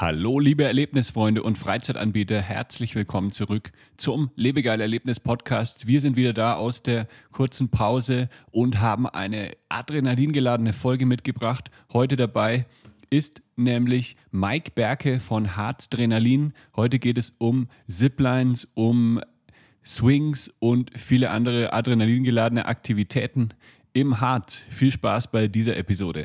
Hallo, liebe Erlebnisfreunde und Freizeitanbieter, herzlich willkommen zurück zum Lebegeil Erlebnis Podcast. Wir sind wieder da aus der kurzen Pause und haben eine adrenalingeladene Folge mitgebracht. Heute dabei ist nämlich Mike Berke von Harzdrenalin. Heute geht es um Ziplines, um Swings und viele andere adrenalingeladene Aktivitäten im Harz. Viel Spaß bei dieser Episode.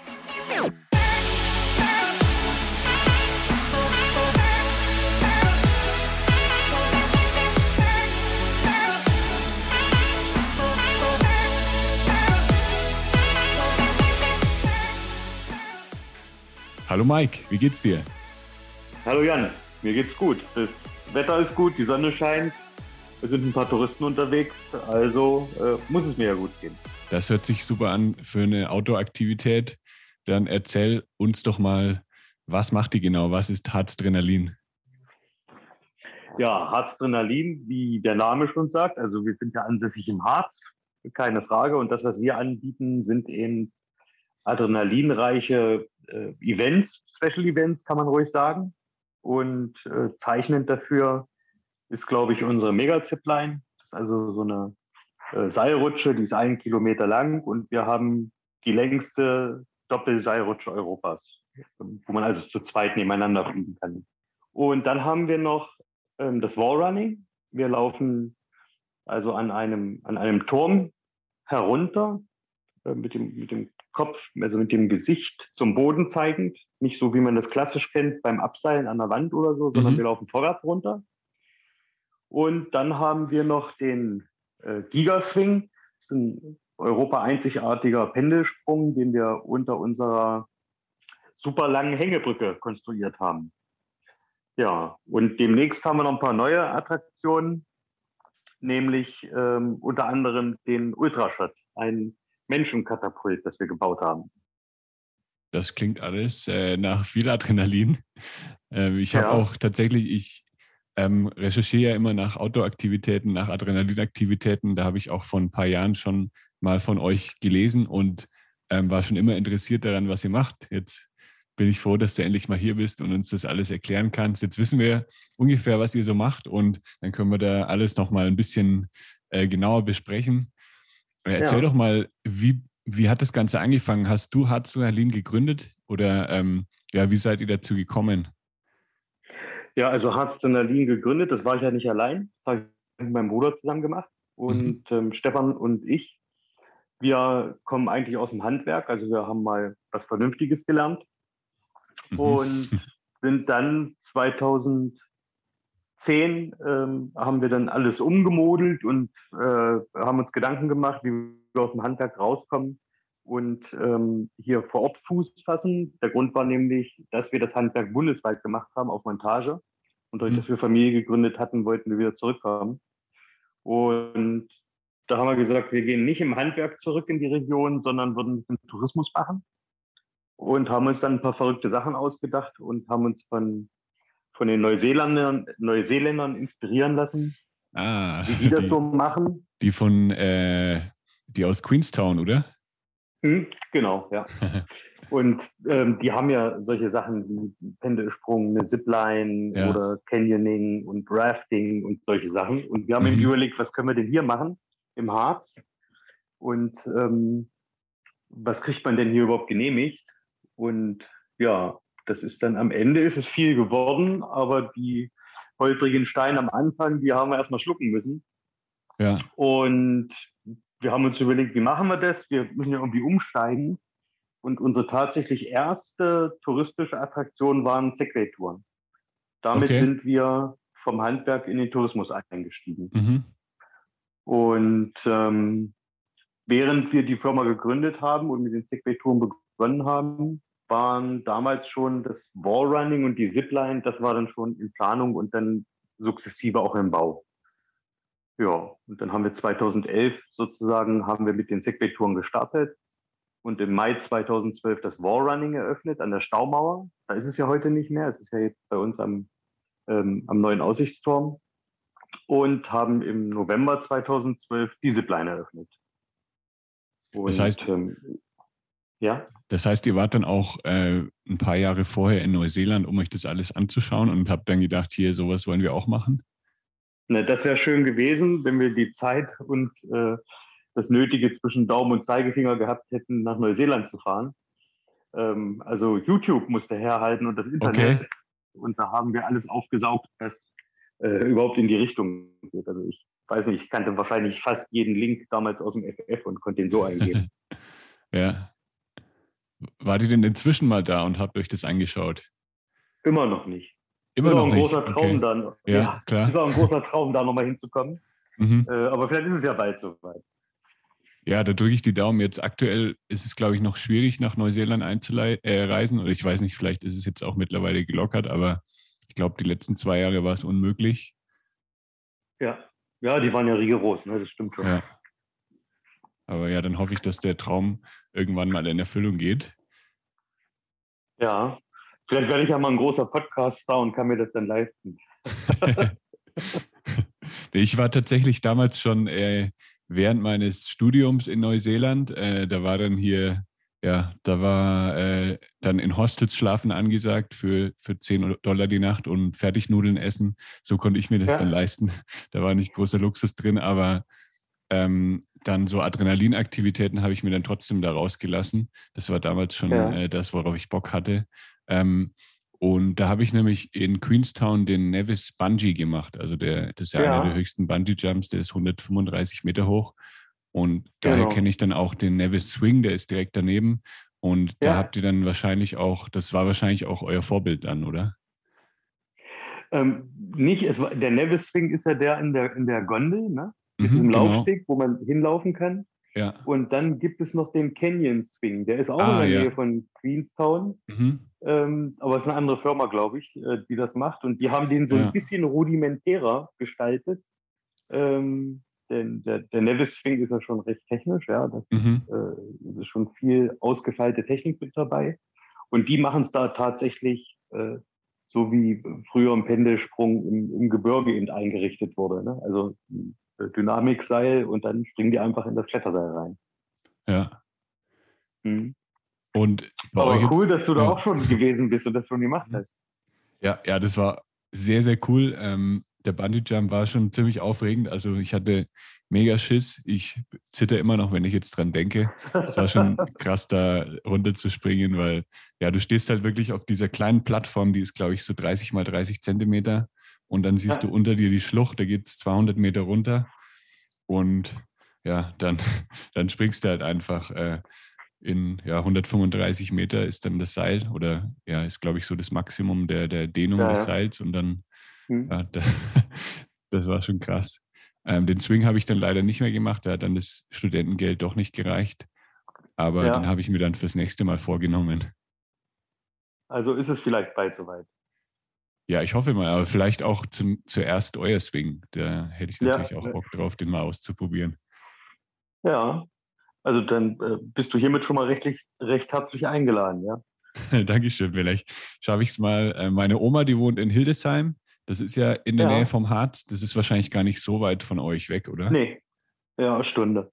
Hallo Mike, wie geht's dir? Hallo Jan, mir geht's gut. Das Wetter ist gut, die Sonne scheint, es sind ein paar Touristen unterwegs, also äh, muss es mir ja gut gehen. Das hört sich super an für eine Outdoor-Aktivität. Dann erzähl uns doch mal, was macht die genau? Was ist Harzdrenalin? Ja, Harzdrenalin, wie der Name schon sagt, also wir sind ja ansässig im Harz, keine Frage. Und das, was wir anbieten, sind eben adrenalinreiche äh, Events, Special Events, kann man ruhig sagen. Und äh, zeichnend dafür ist, glaube ich, unsere Mega-Zipline. Das ist also so eine äh, Seilrutsche, die ist einen Kilometer lang und wir haben die längste Doppelseilrutsche Europas, wo man also zu zweit nebeneinander fliegen kann. Und dann haben wir noch ähm, das Wallrunning. Wir laufen also an einem, an einem Turm herunter äh, mit, dem, mit dem Kopf, also mit dem Gesicht zum Boden zeigend. Nicht so, wie man das klassisch kennt beim Abseilen an der Wand oder so, sondern mhm. wir laufen vorwärts runter. Und dann haben wir noch den äh, Gigaswing. Das ist ein Europa einzigartiger Pendelsprung, den wir unter unserer super langen Hängebrücke konstruiert haben. Ja, und demnächst haben wir noch ein paar neue Attraktionen, nämlich ähm, unter anderem den Ultrashot, ein Menschenkatapult, das wir gebaut haben. Das klingt alles äh, nach viel Adrenalin. Ähm, ich habe ja. auch tatsächlich, ich ähm, recherchiere ja immer nach Outdoor-Aktivitäten, nach Adrenalinaktivitäten. Da habe ich auch vor ein paar Jahren schon mal von euch gelesen und ähm, war schon immer interessiert daran, was ihr macht. Jetzt bin ich froh, dass du endlich mal hier bist und uns das alles erklären kannst. Jetzt wissen wir ungefähr, was ihr so macht und dann können wir da alles nochmal ein bisschen äh, genauer besprechen. Erzähl ja. doch mal, wie, wie hat das Ganze angefangen? Hast du Harzdrenalin gegründet oder ähm, ja, wie seid ihr dazu gekommen? Ja, also Harzdrenalin gegründet, das war ich ja nicht allein. Das habe ich mit meinem Bruder zusammen gemacht. Und mhm. ähm, Stefan und ich, wir kommen eigentlich aus dem Handwerk, also wir haben mal was Vernünftiges gelernt mhm. und sind dann 2000 10 ähm, haben wir dann alles umgemodelt und äh, haben uns Gedanken gemacht, wie wir aus dem Handwerk rauskommen und ähm, hier vor Ort Fuß fassen. Der Grund war nämlich, dass wir das Handwerk bundesweit gemacht haben auf Montage. Und dadurch, mhm. dass wir Familie gegründet hatten, wollten wir wieder zurückkommen. Und da haben wir gesagt, wir gehen nicht im Handwerk zurück in die Region, sondern würden den Tourismus machen. Und haben uns dann ein paar verrückte Sachen ausgedacht und haben uns von von den Neuseeländern, Neuseeländern inspirieren lassen, ah, wie die das die, so machen. Die von, äh, die aus Queenstown, oder? Hm, genau, ja. Und ähm, die haben ja solche Sachen wie Pendelsprung, eine Zipline ja. oder Canyoning und Rafting und solche Sachen. Und wir haben mhm. überlegt, was können wir denn hier machen im Harz? Und ähm, was kriegt man denn hier überhaupt genehmigt? Und ja, das ist dann am Ende ist es viel geworden, aber die holprigen Steine am Anfang, die haben wir erstmal schlucken müssen. Ja. Und wir haben uns überlegt, wie machen wir das? Wir müssen ja irgendwie umsteigen. Und unsere tatsächlich erste touristische Attraktion waren Segway-Touren. Damit okay. sind wir vom Handwerk in den Tourismus eingestiegen. Mhm. Und ähm, während wir die Firma gegründet haben und mit den Segway-Touren begonnen haben, waren damals schon das Wallrunning und die Zipline, das war dann schon in Planung und dann sukzessive auch im Bau. Ja, und dann haben wir 2011 sozusagen, haben wir mit den Segway-Touren gestartet und im Mai 2012 das Wallrunning eröffnet an der Staumauer. Da ist es ja heute nicht mehr, es ist ja jetzt bei uns am, ähm, am neuen Aussichtsturm und haben im November 2012 die Zipline eröffnet. Und, das heißt, ähm, ja. Das heißt, ihr wart dann auch äh, ein paar Jahre vorher in Neuseeland, um euch das alles anzuschauen und habt dann gedacht, hier, sowas wollen wir auch machen? Ne, das wäre schön gewesen, wenn wir die Zeit und äh, das Nötige zwischen Daumen und Zeigefinger gehabt hätten, nach Neuseeland zu fahren. Ähm, also YouTube musste herhalten und das Internet. Okay. Und da haben wir alles aufgesaugt, was äh, überhaupt in die Richtung geht. Also ich weiß nicht, ich kannte wahrscheinlich fast jeden Link damals aus dem FF und konnte den so eingeben. ja. Wart ihr denn inzwischen mal da und habt euch das angeschaut? Immer noch nicht. Immer ist noch ein nicht. großer Traum okay. dann. Ja, ja, klar. Ist auch ein großer Traum, da nochmal hinzukommen. Mhm. Äh, aber vielleicht ist es ja bald soweit. Ja, da drücke ich die Daumen. Jetzt aktuell ist es, glaube ich, noch schwierig, nach Neuseeland einzureisen. Oder ich weiß nicht, vielleicht ist es jetzt auch mittlerweile gelockert, aber ich glaube, die letzten zwei Jahre war es unmöglich. Ja, ja, die waren ja rigoros, ne? das stimmt schon. Ja. Aber ja, dann hoffe ich, dass der Traum irgendwann mal in Erfüllung geht. Ja, vielleicht werde ich ja mal ein großer Podcast-Star und kann mir das dann leisten. ich war tatsächlich damals schon äh, während meines Studiums in Neuseeland. Äh, da war dann hier, ja, da war äh, dann in Hostels schlafen angesagt für, für 10 Dollar die Nacht und Fertignudeln essen. So konnte ich mir das ja. dann leisten. Da war nicht großer Luxus drin, aber ähm, dann so Adrenalinaktivitäten habe ich mir dann trotzdem da rausgelassen. Das war damals schon ja. äh, das, worauf ich Bock hatte. Ähm, und da habe ich nämlich in Queenstown den Nevis Bungee gemacht. Also der, das ist ja, ja. einer der höchsten Bungee-Jumps, der ist 135 Meter hoch. Und daher genau. kenne ich dann auch den Nevis Swing, der ist direkt daneben. Und ja. da habt ihr dann wahrscheinlich auch, das war wahrscheinlich auch euer Vorbild dann, oder? Ähm, nicht, es war, der Nevis Swing ist ja der in der, in der Gondel, ne? Mit mhm, diesem genau. Laufsteg, wo man hinlaufen kann. Ja. Und dann gibt es noch den Canyon Swing, der ist auch ah, in der ja. Nähe von Queenstown. Mhm. Ähm, aber es ist eine andere Firma, glaube ich, äh, die das macht. Und die haben den so ja. ein bisschen rudimentärer gestaltet. Ähm, denn der, der Nevis Swing ist ja schon recht technisch, ja. Das mhm. äh, ist schon viel ausgefeilte Technik mit dabei. Und die machen es da tatsächlich äh, so wie früher ein Pendelsprung im, im Gebirge eben eingerichtet wurde. Ne? Also Dynamikseil und dann springen die einfach in das Kletterseil rein. Ja. Mhm. Und Aber cool, dass du da auch schon gewesen bist und das schon gemacht hast. Ja, ja, das war sehr, sehr cool. Ähm, der Bungee Jump war schon ziemlich aufregend. Also ich hatte mega Schiss. Ich zitter immer noch, wenn ich jetzt dran denke. Es war schon krass, da runterzuspringen, weil ja, du stehst halt wirklich auf dieser kleinen Plattform, die ist, glaube ich, so 30 mal 30 Zentimeter und dann siehst ja. du unter dir die Schlucht, da geht es 200 Meter runter und ja, dann, dann springst du halt einfach äh, in ja, 135 Meter ist dann das Seil oder ja, ist glaube ich so das Maximum der, der Dehnung ja, des Seils und dann, mhm. ja, da, das war schon krass. Ähm, den Swing habe ich dann leider nicht mehr gemacht, da hat dann das Studentengeld doch nicht gereicht, aber den habe ich mir dann fürs nächste Mal vorgenommen. Also ist es vielleicht bald soweit. Ja, ich hoffe mal, aber vielleicht auch zum, zuerst euer Swing. Da hätte ich natürlich ja, auch Bock drauf, den mal auszuprobieren. Ja, also dann äh, bist du hiermit schon mal rechtlich, recht herzlich eingeladen, ja. Dankeschön, vielleicht schaffe ich es mal. Äh, meine Oma, die wohnt in Hildesheim. Das ist ja in der ja. Nähe vom Harz. Das ist wahrscheinlich gar nicht so weit von euch weg, oder? Nee, ja, eine Stunde.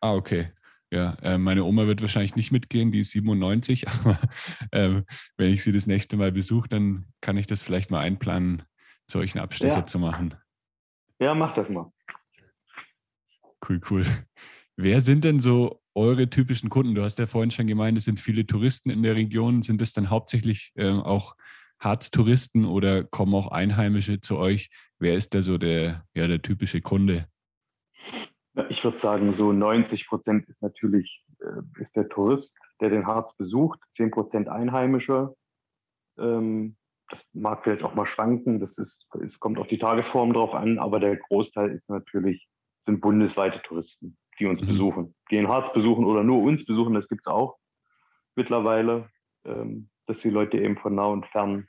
Ah, okay. Ja, äh, meine Oma wird wahrscheinlich nicht mitgehen, die ist 97, aber äh, wenn ich sie das nächste Mal besuche, dann kann ich das vielleicht mal einplanen, solchen Abstecher ja. zu machen. Ja, mach das mal. Cool, cool. Wer sind denn so eure typischen Kunden? Du hast ja vorhin schon gemeint, es sind viele Touristen in der Region. Sind es dann hauptsächlich äh, auch Harz-Touristen oder kommen auch Einheimische zu euch? Wer ist da so der, ja, der typische Kunde? Ich würde sagen, so 90 Prozent ist natürlich äh, ist der Tourist, der den Harz besucht, 10 Prozent Einheimische. Ähm, das mag vielleicht auch mal schwanken, das ist, es kommt auf die Tagesform drauf an, aber der Großteil ist natürlich, sind bundesweite Touristen, die uns mhm. besuchen, die den Harz besuchen oder nur uns besuchen, das gibt es auch mittlerweile, ähm, dass die Leute eben von nah und fern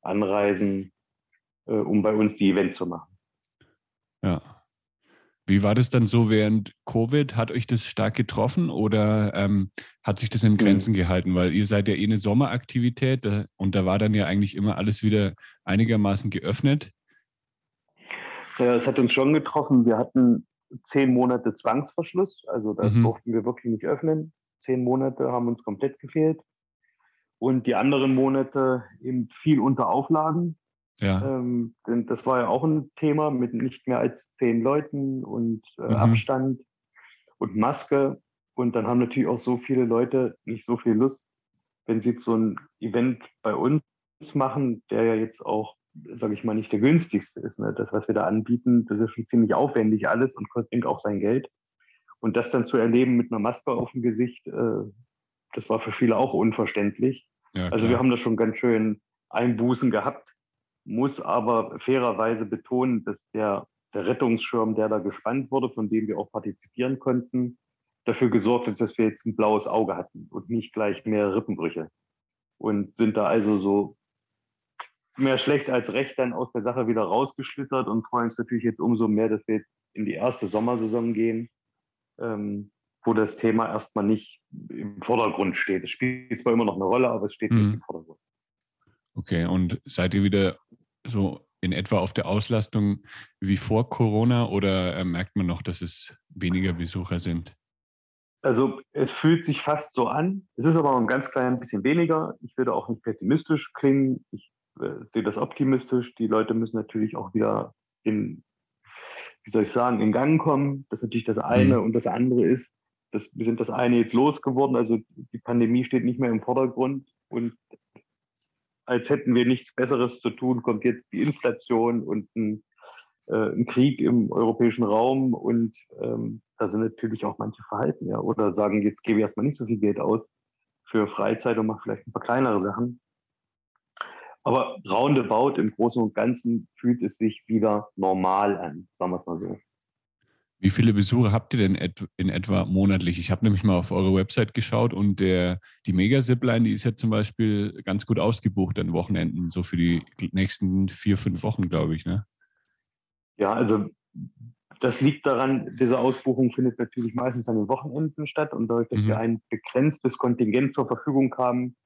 anreisen, äh, um bei uns die Events zu machen. Wie war das dann so während Covid? Hat euch das stark getroffen oder ähm, hat sich das in Grenzen mhm. gehalten? Weil ihr seid ja eh eine Sommeraktivität da, und da war dann ja eigentlich immer alles wieder einigermaßen geöffnet. Ja, es hat uns schon getroffen. Wir hatten zehn Monate Zwangsverschluss, also da mhm. durften wir wirklich nicht öffnen. Zehn Monate haben uns komplett gefehlt. Und die anderen Monate eben viel unter Auflagen. Ja. Ähm, denn das war ja auch ein Thema mit nicht mehr als zehn Leuten und äh, mhm. Abstand und Maske. Und dann haben natürlich auch so viele Leute nicht so viel Lust, wenn sie so ein Event bei uns machen, der ja jetzt auch, sage ich mal, nicht der günstigste ist. Ne? Das, was wir da anbieten, das ist schon ziemlich aufwendig alles und kostet auch sein Geld. Und das dann zu erleben mit einer Maske auf dem Gesicht, äh, das war für viele auch unverständlich. Ja, also wir haben da schon ganz schön Einbußen gehabt muss aber fairerweise betonen, dass der, der Rettungsschirm, der da gespannt wurde, von dem wir auch partizipieren konnten, dafür gesorgt hat, dass wir jetzt ein blaues Auge hatten und nicht gleich mehr Rippenbrüche. Und sind da also so mehr schlecht als recht dann aus der Sache wieder rausgeschlittert und freuen uns natürlich jetzt umso mehr, dass wir jetzt in die erste Sommersaison gehen, ähm, wo das Thema erstmal nicht im Vordergrund steht. Es spielt zwar immer noch eine Rolle, aber es steht mhm. nicht im Vordergrund. Okay, und seid ihr wieder so in etwa auf der Auslastung wie vor Corona oder äh, merkt man noch, dass es weniger Besucher sind? Also es fühlt sich fast so an. Es ist aber ein ganz klein bisschen weniger. Ich würde auch nicht pessimistisch klingen. Ich äh, sehe das optimistisch. Die Leute müssen natürlich auch wieder in, wie soll ich sagen, in Gang kommen. Das ist natürlich das eine. Mhm. Und das andere ist, dass wir sind das eine jetzt losgeworden. Also die Pandemie steht nicht mehr im Vordergrund. Und als hätten wir nichts Besseres zu tun, kommt jetzt die Inflation und ein, äh, ein Krieg im europäischen Raum. Und ähm, da sind natürlich auch manche Verhalten, ja. Oder sagen, jetzt gebe ich erstmal nicht so viel Geld aus für Freizeit und mache vielleicht ein paar kleinere Sachen. Aber roundabout im Großen und Ganzen fühlt es sich wieder normal an, sagen wir es mal so. Wie viele Besucher habt ihr denn in etwa monatlich? Ich habe nämlich mal auf eure Website geschaut und der, die Mega-Zipline, die ist ja zum Beispiel ganz gut ausgebucht an Wochenenden, so für die nächsten vier, fünf Wochen, glaube ich. Ne? Ja, also das liegt daran, diese Ausbuchung findet natürlich meistens an den Wochenenden statt und dadurch, dass mhm. wir ein begrenztes Kontingent zur Verfügung haben,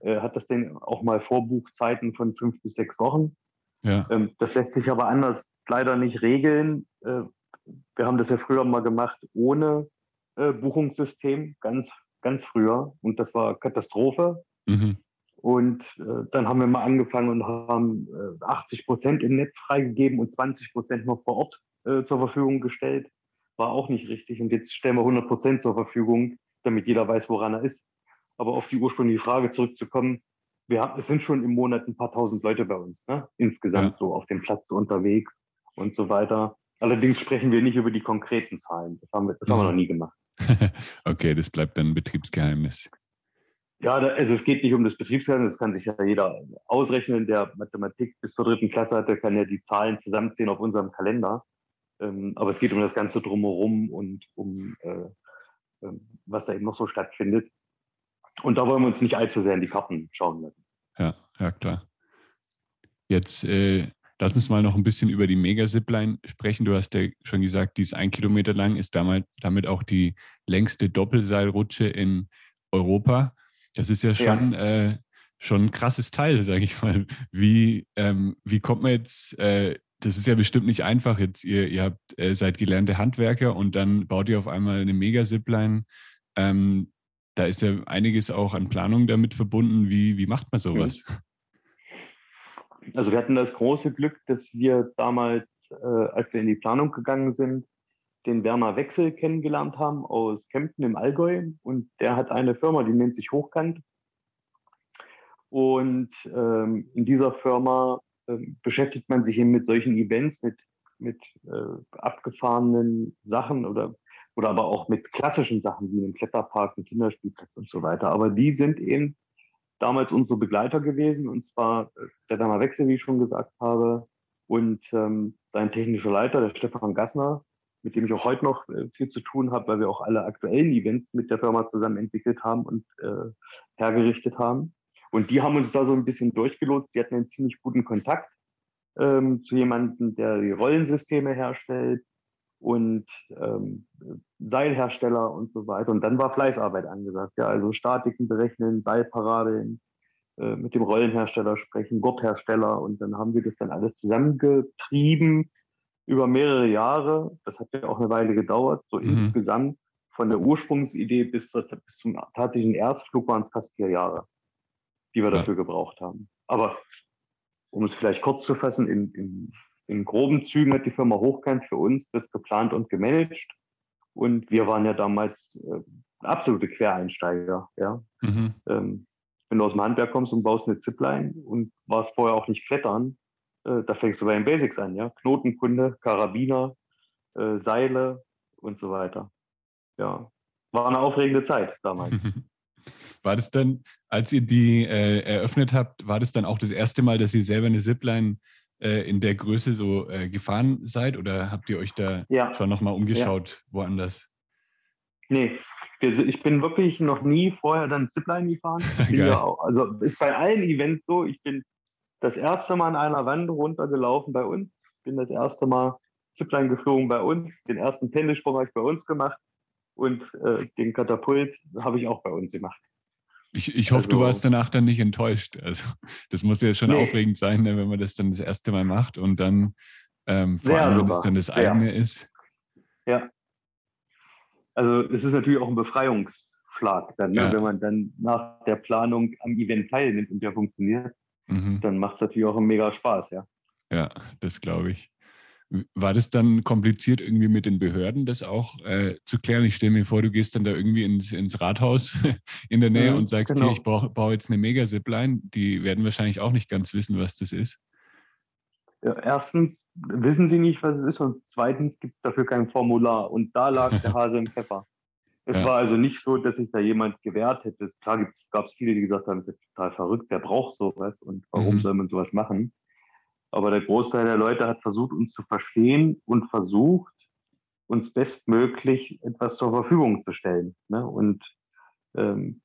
äh, hat das dann auch mal Vorbuchzeiten von fünf bis sechs Wochen. Ja. Ähm, das lässt sich aber anders leider nicht regeln, äh, wir haben das ja früher mal gemacht ohne äh, Buchungssystem, ganz, ganz früher. Und das war Katastrophe. Mhm. Und äh, dann haben wir mal angefangen und haben äh, 80 Prozent im Netz freigegeben und 20 Prozent noch vor Ort äh, zur Verfügung gestellt. War auch nicht richtig. Und jetzt stellen wir 100 Prozent zur Verfügung, damit jeder weiß, woran er ist. Aber auf die ursprüngliche Frage zurückzukommen, wir haben, es sind schon im Monat ein paar tausend Leute bei uns, ne? insgesamt ja. so auf dem Platz unterwegs und so weiter. Allerdings sprechen wir nicht über die konkreten Zahlen. Das haben wir, das mhm. haben wir noch nie gemacht. okay, das bleibt dann ein Betriebsgeheimnis. Ja, also es geht nicht um das Betriebsgeheimnis, das kann sich ja jeder ausrechnen, der Mathematik bis zur dritten Klasse hat, der kann ja die Zahlen zusammenziehen auf unserem Kalender. Ähm, aber es geht um das Ganze drumherum und um äh, äh, was da eben noch so stattfindet. Und da wollen wir uns nicht allzu sehr in die Karten schauen lassen. Ja, ja, klar. Jetzt äh, Lass uns mal noch ein bisschen über die Mega-Zipline sprechen. Du hast ja schon gesagt, die ist ein Kilometer lang, ist damit, damit auch die längste Doppelseilrutsche in Europa. Das ist ja schon, ja. Äh, schon ein krasses Teil, sage ich mal. Wie, ähm, wie kommt man jetzt, äh, das ist ja bestimmt nicht einfach jetzt, ihr, ihr habt, äh, seid gelernte Handwerker und dann baut ihr auf einmal eine Mega-Zipline. Ähm, da ist ja einiges auch an Planung damit verbunden. Wie, wie macht man sowas? Mhm. Also wir hatten das große Glück, dass wir damals, äh, als wir in die Planung gegangen sind, den Werner Wechsel kennengelernt haben aus Kempten im Allgäu. Und der hat eine Firma, die nennt sich Hochkant. Und ähm, in dieser Firma äh, beschäftigt man sich eben mit solchen Events, mit, mit äh, abgefahrenen Sachen oder, oder aber auch mit klassischen Sachen wie einem Kletterpark, einem Kinderspielplatz und so weiter. Aber die sind eben damals unsere Begleiter gewesen, und zwar äh, der Dama Wechsel, wie ich schon gesagt habe, und ähm, sein technischer Leiter, der Stefan Gassner, mit dem ich auch heute noch äh, viel zu tun habe, weil wir auch alle aktuellen Events mit der Firma zusammen entwickelt haben und äh, hergerichtet haben. Und die haben uns da so ein bisschen durchgelotst. Die hatten einen ziemlich guten Kontakt ähm, zu jemandem, der die Rollensysteme herstellt und ähm, Seilhersteller und so weiter. Und dann war Fleißarbeit angesagt. Ja, also Statiken berechnen, Seilparabeln, äh, mit dem Rollenhersteller sprechen, Gurthersteller. Und dann haben wir das dann alles zusammengetrieben über mehrere Jahre. Das hat ja auch eine Weile gedauert. So mhm. insgesamt von der Ursprungsidee bis, zur, bis zum tatsächlichen Erstflug waren es fast vier Jahre, die wir ja. dafür gebraucht haben. Aber um es vielleicht kurz zu fassen, in, in, in groben Zügen hat die Firma Hochkant für uns das geplant und gemanagt. Und wir waren ja damals äh, absolute Quereinsteiger. Ja? Mhm. Ähm, wenn du aus dem Handwerk kommst und baust eine Zipline und warst vorher auch nicht klettern, äh, da fängst du bei den Basics an. Ja? Knotenkunde, Karabiner, äh, Seile und so weiter. Ja, war eine aufregende Zeit damals. War das dann, als ihr die äh, eröffnet habt, war das dann auch das erste Mal, dass ihr selber eine Zipline äh, in der Größe so äh, gefahren seid oder habt ihr euch da ja. schon nochmal umgeschaut ja. woanders? Nee, ich bin wirklich noch nie vorher dann Zipline gefahren. Ja auch, also ist bei allen Events so, ich bin das erste Mal an einer Wand runtergelaufen bei uns, bin das erste Mal Zipline geflogen bei uns, den ersten Pendelsprung habe ich bei uns gemacht und äh, den Katapult habe ich auch bei uns gemacht. Ich, ich hoffe, also, du warst danach dann nicht enttäuscht. Also das muss ja schon nee. aufregend sein, ne, wenn man das dann das erste Mal macht und dann ähm, vor allem, wenn es dann das eigene ja. ist. Ja. Also es ist natürlich auch ein Befreiungsschlag dann, ne? ja. wenn man dann nach der Planung am Event teilnimmt und der funktioniert, mhm. dann macht es natürlich auch einen mega Spaß, ja. Ja, das glaube ich. War das dann kompliziert, irgendwie mit den Behörden das auch äh, zu klären? Ich stelle mir vor, du gehst dann da irgendwie ins, ins Rathaus in der Nähe mhm, und sagst, genau. hier, ich baue, baue jetzt eine Mega-Zipline. Die werden wahrscheinlich auch nicht ganz wissen, was das ist. Ja, erstens wissen sie nicht, was es ist und zweitens gibt es dafür kein Formular. Und da lag der Hase im Pfeffer. Es ja. war also nicht so, dass sich da jemand gewehrt hätte. Klar gab es viele, die gesagt haben, das ist total verrückt, wer braucht sowas und warum mhm. soll man sowas machen? Aber der Großteil der Leute hat versucht, uns zu verstehen und versucht, uns bestmöglich etwas zur Verfügung zu stellen. Ne? Und ähm,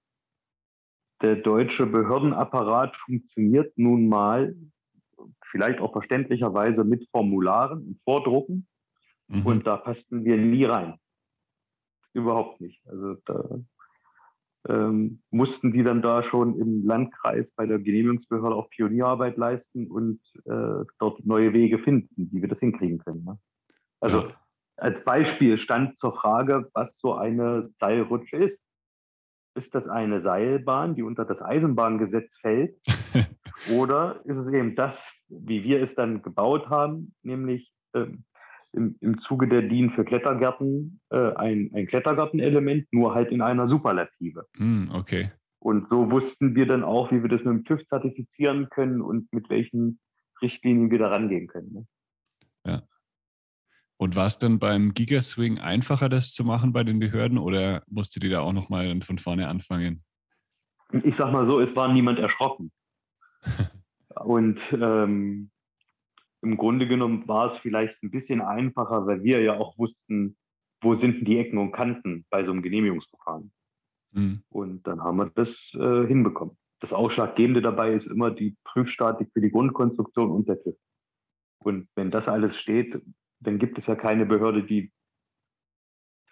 der deutsche Behördenapparat funktioniert nun mal, vielleicht auch verständlicherweise mit Formularen und Vordrucken. Mhm. Und da passten wir nie rein. Überhaupt nicht. Also da ähm, mussten die dann da schon im Landkreis bei der Genehmigungsbehörde auch Pionierarbeit leisten und äh, dort neue Wege finden, wie wir das hinkriegen können. Ne? Also ja. als Beispiel stand zur Frage, was so eine Seilrutsche ist. Ist das eine Seilbahn, die unter das Eisenbahngesetz fällt? oder ist es eben das, wie wir es dann gebaut haben, nämlich ähm, im, im Zuge der DIN für Klettergärten äh, ein, ein Klettergartenelement, nur halt in einer Superlative. Mm, okay. Und so wussten wir dann auch, wie wir das mit dem TÜV zertifizieren können und mit welchen Richtlinien wir da rangehen können. Ne? Ja. Und war es dann beim Gigaswing einfacher, das zu machen bei den Behörden oder musstet ihr da auch nochmal von vorne anfangen? Ich sag mal so, es war niemand erschrocken. und ähm, im Grunde genommen war es vielleicht ein bisschen einfacher, weil wir ja auch wussten, wo sind die Ecken und Kanten bei so einem Genehmigungsverfahren. Mhm. Und dann haben wir das äh, hinbekommen. Das Ausschlaggebende dabei ist immer die Prüfstatik für die Grundkonstruktion und der TÜV. Und wenn das alles steht, dann gibt es ja keine Behörde, die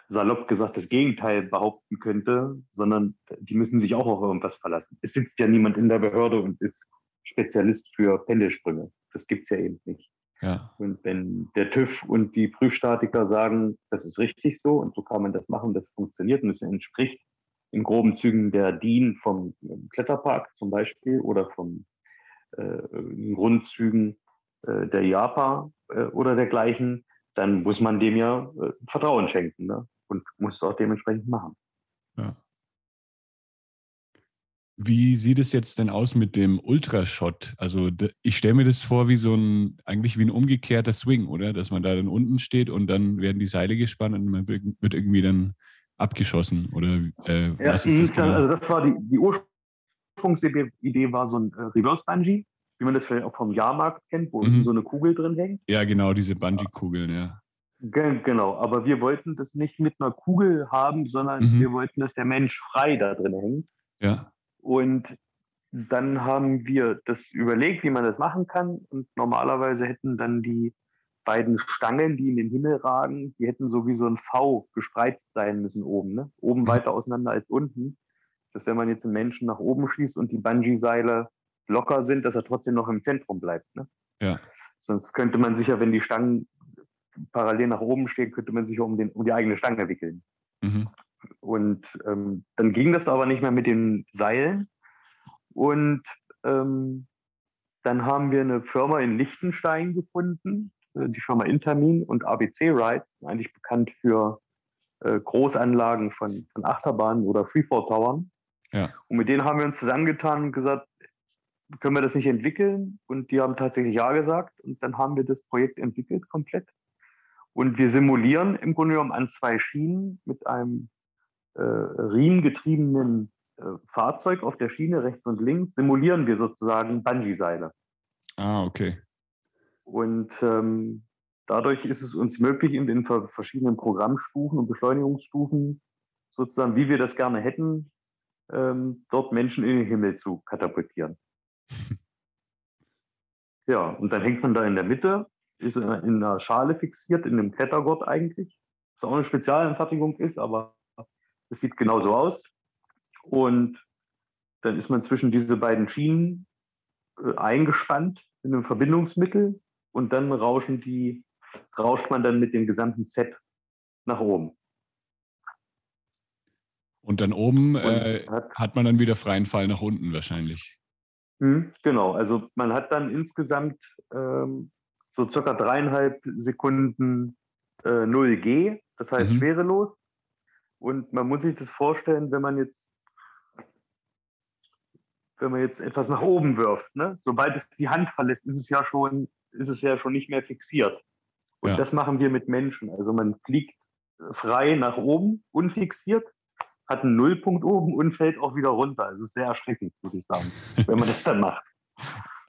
salopp gesagt das Gegenteil behaupten könnte, sondern die müssen sich auch auf irgendwas verlassen. Es sitzt ja niemand in der Behörde und ist Spezialist für Pendelsprünge. Das gibt es ja eben nicht. Ja. Und wenn der TÜV und die Prüfstatiker sagen, das ist richtig so und so kann man das machen, das funktioniert und es entspricht in groben Zügen der DIN vom Kletterpark zum Beispiel oder von äh, Grundzügen äh, der JAPA äh, oder dergleichen, dann muss man dem ja äh, Vertrauen schenken ne? und muss es auch dementsprechend machen. Ja. Wie sieht es jetzt denn aus mit dem Ultrashot? Also ich stelle mir das vor wie so ein, eigentlich wie ein umgekehrter Swing, oder? Dass man da dann unten steht und dann werden die Seile gespannt und man wird irgendwie dann abgeschossen, oder äh, ja, was ist das genau? Also das war die, die Ursprungsidee war so ein äh, Reverse Bungee, wie man das vielleicht auch vom Jahrmarkt kennt, wo mhm. so eine Kugel drin hängt. Ja, genau, diese Bungee-Kugeln, ja. Genau, aber wir wollten das nicht mit einer Kugel haben, sondern mhm. wir wollten, dass der Mensch frei da drin hängt. Ja. Und dann haben wir das überlegt, wie man das machen kann. Und normalerweise hätten dann die beiden Stangen, die in den Himmel ragen, die hätten so wie so ein V gespreizt sein müssen oben. Ne? Oben mhm. weiter auseinander als unten. Dass wenn man jetzt einen Menschen nach oben schießt und die Bungee-Seile locker sind, dass er trotzdem noch im Zentrum bleibt. Ne? Ja. Sonst könnte man sicher, wenn die Stangen parallel nach oben stehen, könnte man sich um, den, um die eigene Stange wickeln. Mhm. Und ähm, dann ging das aber nicht mehr mit den Seilen. Und ähm, dann haben wir eine Firma in Liechtenstein gefunden, äh, die Firma Intermin und ABC Rides, eigentlich bekannt für äh, Großanlagen von, von Achterbahnen oder Freefall-Towern. Ja. Und mit denen haben wir uns zusammengetan und gesagt, können wir das nicht entwickeln? Und die haben tatsächlich Ja gesagt. Und dann haben wir das Projekt entwickelt komplett. Und wir simulieren im Grunde genommen an zwei Schienen mit einem äh, riemengetriebenen äh, Fahrzeug auf der Schiene rechts und links, simulieren wir sozusagen Bungee-Seile. Ah, okay. Und ähm, dadurch ist es uns möglich, in den verschiedenen Programmstufen und Beschleunigungsstufen, sozusagen, wie wir das gerne hätten, ähm, dort Menschen in den Himmel zu katapultieren. ja, und dann hängt man da in der Mitte, ist in einer Schale fixiert, in einem Klettergurt eigentlich, was auch eine Spezialanfertigung ist, aber es sieht genau so aus. Und dann ist man zwischen diese beiden Schienen äh, eingespannt in einem Verbindungsmittel und dann rauschen die, rauscht man dann mit dem gesamten Set nach oben. Und dann oben äh, hat, hat, man dann wieder freien Fall nach unten wahrscheinlich. Mh, genau, also man hat dann insgesamt ähm, so circa dreieinhalb Sekunden äh, 0G, das heißt mhm. schwerelos. Und man muss sich das vorstellen, wenn man jetzt wenn man jetzt etwas nach oben wirft, ne? sobald es die Hand verlässt, ist es ja schon ist es ja schon nicht mehr fixiert. Und ja. das machen wir mit Menschen. Also man fliegt frei nach oben, unfixiert, hat einen Nullpunkt oben und fällt auch wieder runter. Also sehr erschreckend, muss ich sagen, wenn man das dann macht.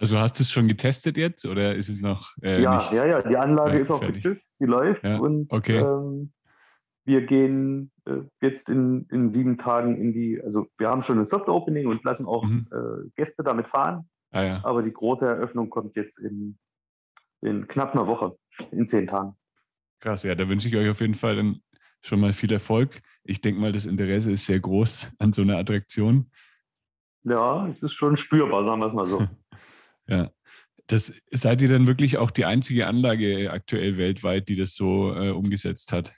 Also hast du es schon getestet jetzt oder ist es noch? Äh, ja, ja, ja, die Anlage ist auch getüft, sie läuft ja, und okay. ähm, wir gehen äh, jetzt in, in sieben Tagen in die, also wir haben schon ein Soft Opening und lassen auch mhm. äh, Gäste damit fahren. Ah, ja. Aber die große Eröffnung kommt jetzt in in knapp einer Woche, in zehn Tagen. Krass, ja, da wünsche ich euch auf jeden Fall dann schon mal viel Erfolg. Ich denke mal, das Interesse ist sehr groß an so einer Attraktion. Ja, es ist schon spürbar, sagen wir es mal so. ja. Das, seid ihr dann wirklich auch die einzige Anlage aktuell weltweit, die das so äh, umgesetzt hat?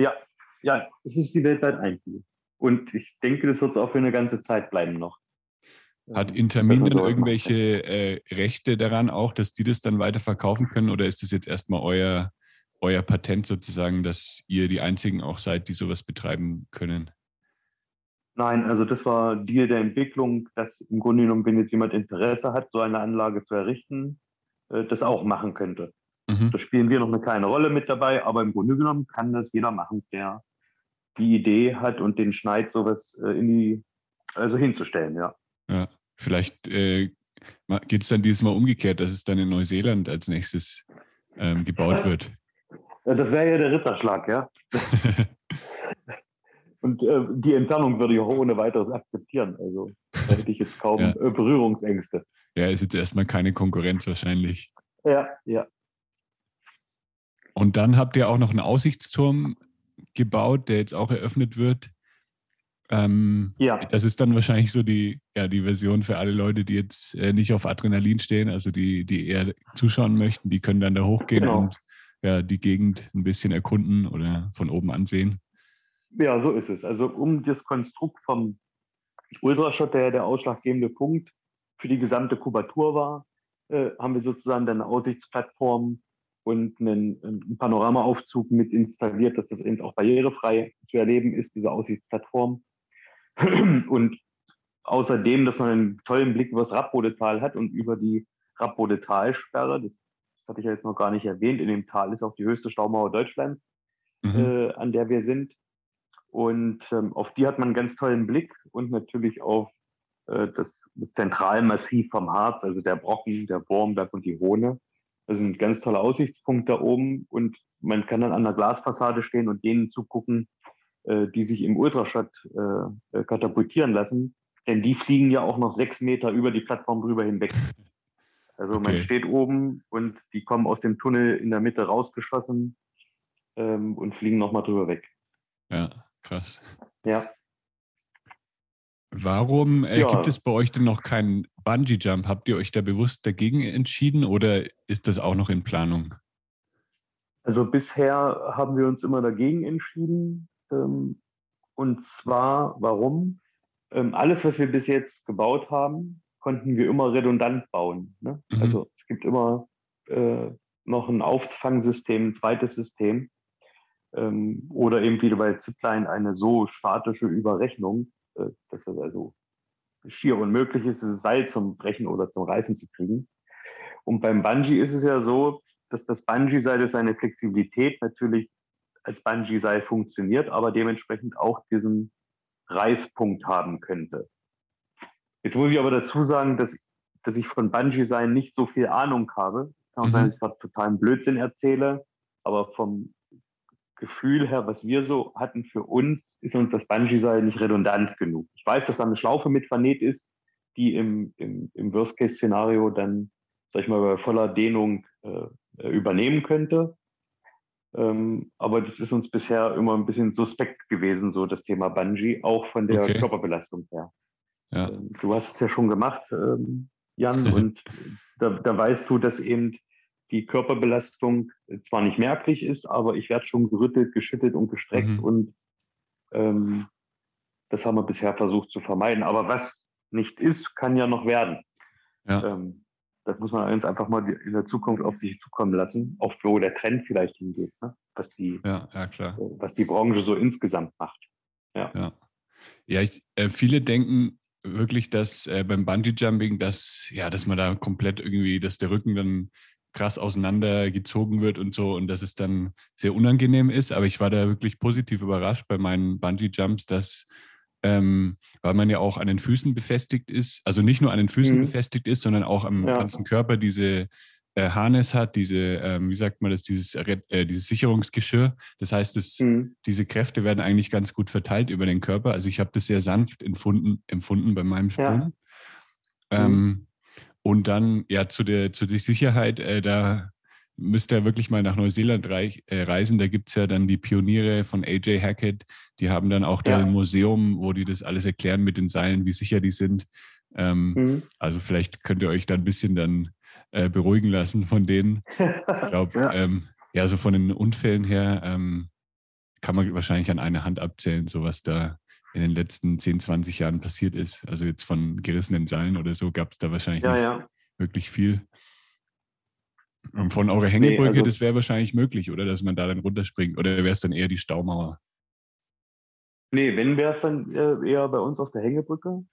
Ja, ja, es ist die weltweit einzige. Und ich denke, das wird es auch für eine ganze Zeit bleiben noch. Hat Intermin denn irgendwelche äh, Rechte daran auch, dass die das dann weiter verkaufen können oder ist das jetzt erstmal euer, euer Patent sozusagen, dass ihr die einzigen auch seid, die sowas betreiben können? Nein, also das war Deal der Entwicklung, dass im Grunde genommen, wenn jetzt jemand Interesse hat, so eine Anlage zu errichten, äh, das auch machen könnte. Mhm. Da spielen wir noch eine kleine Rolle mit dabei, aber im Grunde genommen kann das jeder machen, der die Idee hat und den Schneid sowas äh, in die, also hinzustellen, ja. Ja. Vielleicht äh, geht es dann dieses Mal umgekehrt, dass es dann in Neuseeland als nächstes ähm, gebaut wird. Ja, das wäre ja der Ritterschlag, ja. Und äh, die Entfernung würde ich auch ohne weiteres akzeptieren. Also da hätte ich jetzt kaum ja. Berührungsängste. Ja, ist jetzt erstmal keine Konkurrenz wahrscheinlich. Ja, ja. Und dann habt ihr auch noch einen Aussichtsturm gebaut, der jetzt auch eröffnet wird. Ähm, ja. Das ist dann wahrscheinlich so die, ja, die Version für alle Leute, die jetzt äh, nicht auf Adrenalin stehen, also die, die eher zuschauen möchten, die können dann da hochgehen genau. und ja, die Gegend ein bisschen erkunden oder von oben ansehen. Ja, so ist es. Also um das Konstrukt vom Ultraschott, der der ausschlaggebende Punkt für die gesamte Kubatur war, äh, haben wir sozusagen dann eine Aussichtsplattform und einen, einen Panoramaaufzug mit installiert, dass das eben auch barrierefrei zu erleben ist, diese Aussichtsplattform. Und außerdem, dass man einen tollen Blick über das Rappodetal hat und über die Rappode-Talsperre, das, das hatte ich ja jetzt noch gar nicht erwähnt, in dem Tal ist auch die höchste Staumauer Deutschlands, mhm. äh, an der wir sind. Und ähm, auf die hat man einen ganz tollen Blick und natürlich auf äh, das Zentralmassiv vom Harz, also der Brocken, der Bornberg und die Hohne. Das ist ein ganz toller Aussichtspunkt da oben und man kann dann an der Glasfassade stehen und denen zugucken, äh, die sich im Ultraschall äh, äh, katapultieren lassen. denn die fliegen ja auch noch sechs Meter über die Plattform drüber hinweg. Also okay. man steht oben und die kommen aus dem Tunnel in der Mitte rausgeschossen ähm, und fliegen nochmal drüber weg. Ja, krass. Ja. Warum äh, ja. gibt es bei euch denn noch keinen Bungee-Jump? Habt ihr euch da bewusst dagegen entschieden oder ist das auch noch in Planung? Also bisher haben wir uns immer dagegen entschieden. Ähm, und zwar, warum? Ähm, alles, was wir bis jetzt gebaut haben, konnten wir immer redundant bauen. Ne? Mhm. Also es gibt immer äh, noch ein Auffangsystem, ein zweites System. Ähm, oder eben wieder bei Zipline eine so statische Überrechnung, dass es also schier unmöglich ist, das Seil zum Brechen oder zum Reißen zu kriegen. Und beim Bungee ist es ja so, dass das Bungee-Seil durch seine Flexibilität natürlich als Bungee-Seil funktioniert, aber dementsprechend auch diesen Reißpunkt haben könnte. Jetzt muss ich aber dazu sagen, dass, dass ich von Bungee-Seilen nicht so viel Ahnung habe. Kann auch mhm. sein, dass ich gerade totalen Blödsinn erzähle, aber vom Gefühl her, was wir so hatten für uns, ist uns das Bungee-Seil nicht redundant genug. Ich weiß, dass da eine Schlaufe mit vernäht ist, die im, im, im Worst-Case-Szenario dann, sag ich mal, bei voller Dehnung äh, übernehmen könnte. Ähm, aber das ist uns bisher immer ein bisschen suspekt gewesen, so das Thema Bungee, auch von der okay. Körperbelastung her. Ja. Ähm, du hast es ja schon gemacht, ähm, Jan, und da, da, weißt du, dass eben die Körperbelastung zwar nicht merklich ist, aber ich werde schon gerüttelt, geschüttelt und gestreckt mhm. und ähm, das haben wir bisher versucht zu vermeiden. Aber was nicht ist, kann ja noch werden. Ja. Ähm, das muss man uns einfach mal in der Zukunft auf sich zukommen lassen, auch wo der Trend vielleicht hingeht, ne? was, die, ja, ja, klar. was die Branche so insgesamt macht. Ja, ja. ja ich, äh, viele denken wirklich, dass äh, beim Bungee-Jumping, dass, ja, dass man da komplett irgendwie, dass der Rücken dann krass auseinandergezogen wird und so und dass es dann sehr unangenehm ist. Aber ich war da wirklich positiv überrascht bei meinen Bungee-Jumps, dass ähm, weil man ja auch an den Füßen befestigt ist, also nicht nur an den Füßen mhm. befestigt ist, sondern auch am ja. ganzen Körper diese äh, Harness hat, diese, ähm, wie sagt man das, dieses, äh, dieses Sicherungsgeschirr. Das heißt, das, mhm. diese Kräfte werden eigentlich ganz gut verteilt über den Körper. Also ich habe das sehr sanft empfunden, empfunden bei meinem Sprung. Ja. Ähm, mhm. Und dann, ja, zu der, zu der Sicherheit, äh, da müsst ihr wirklich mal nach Neuseeland reich, äh, reisen. Da gibt es ja dann die Pioniere von AJ Hackett. Die haben dann auch ja. da ein Museum, wo die das alles erklären mit den Seilen, wie sicher die sind. Ähm, mhm. Also vielleicht könnt ihr euch da ein bisschen dann äh, beruhigen lassen von denen. Ich glaube, ja. Ähm, ja, so von den Unfällen her ähm, kann man wahrscheinlich an einer Hand abzählen, so was da in den letzten 10, 20 Jahren passiert ist. Also jetzt von gerissenen Seilen oder so gab es da wahrscheinlich ja, nicht ja. wirklich viel. Und von eurer Hängebrücke, nee, also, das wäre wahrscheinlich möglich, oder? Dass man da dann runterspringt. Oder wäre es dann eher die Staumauer? Nee, wenn wäre es dann äh, eher bei uns auf der Hängebrücke.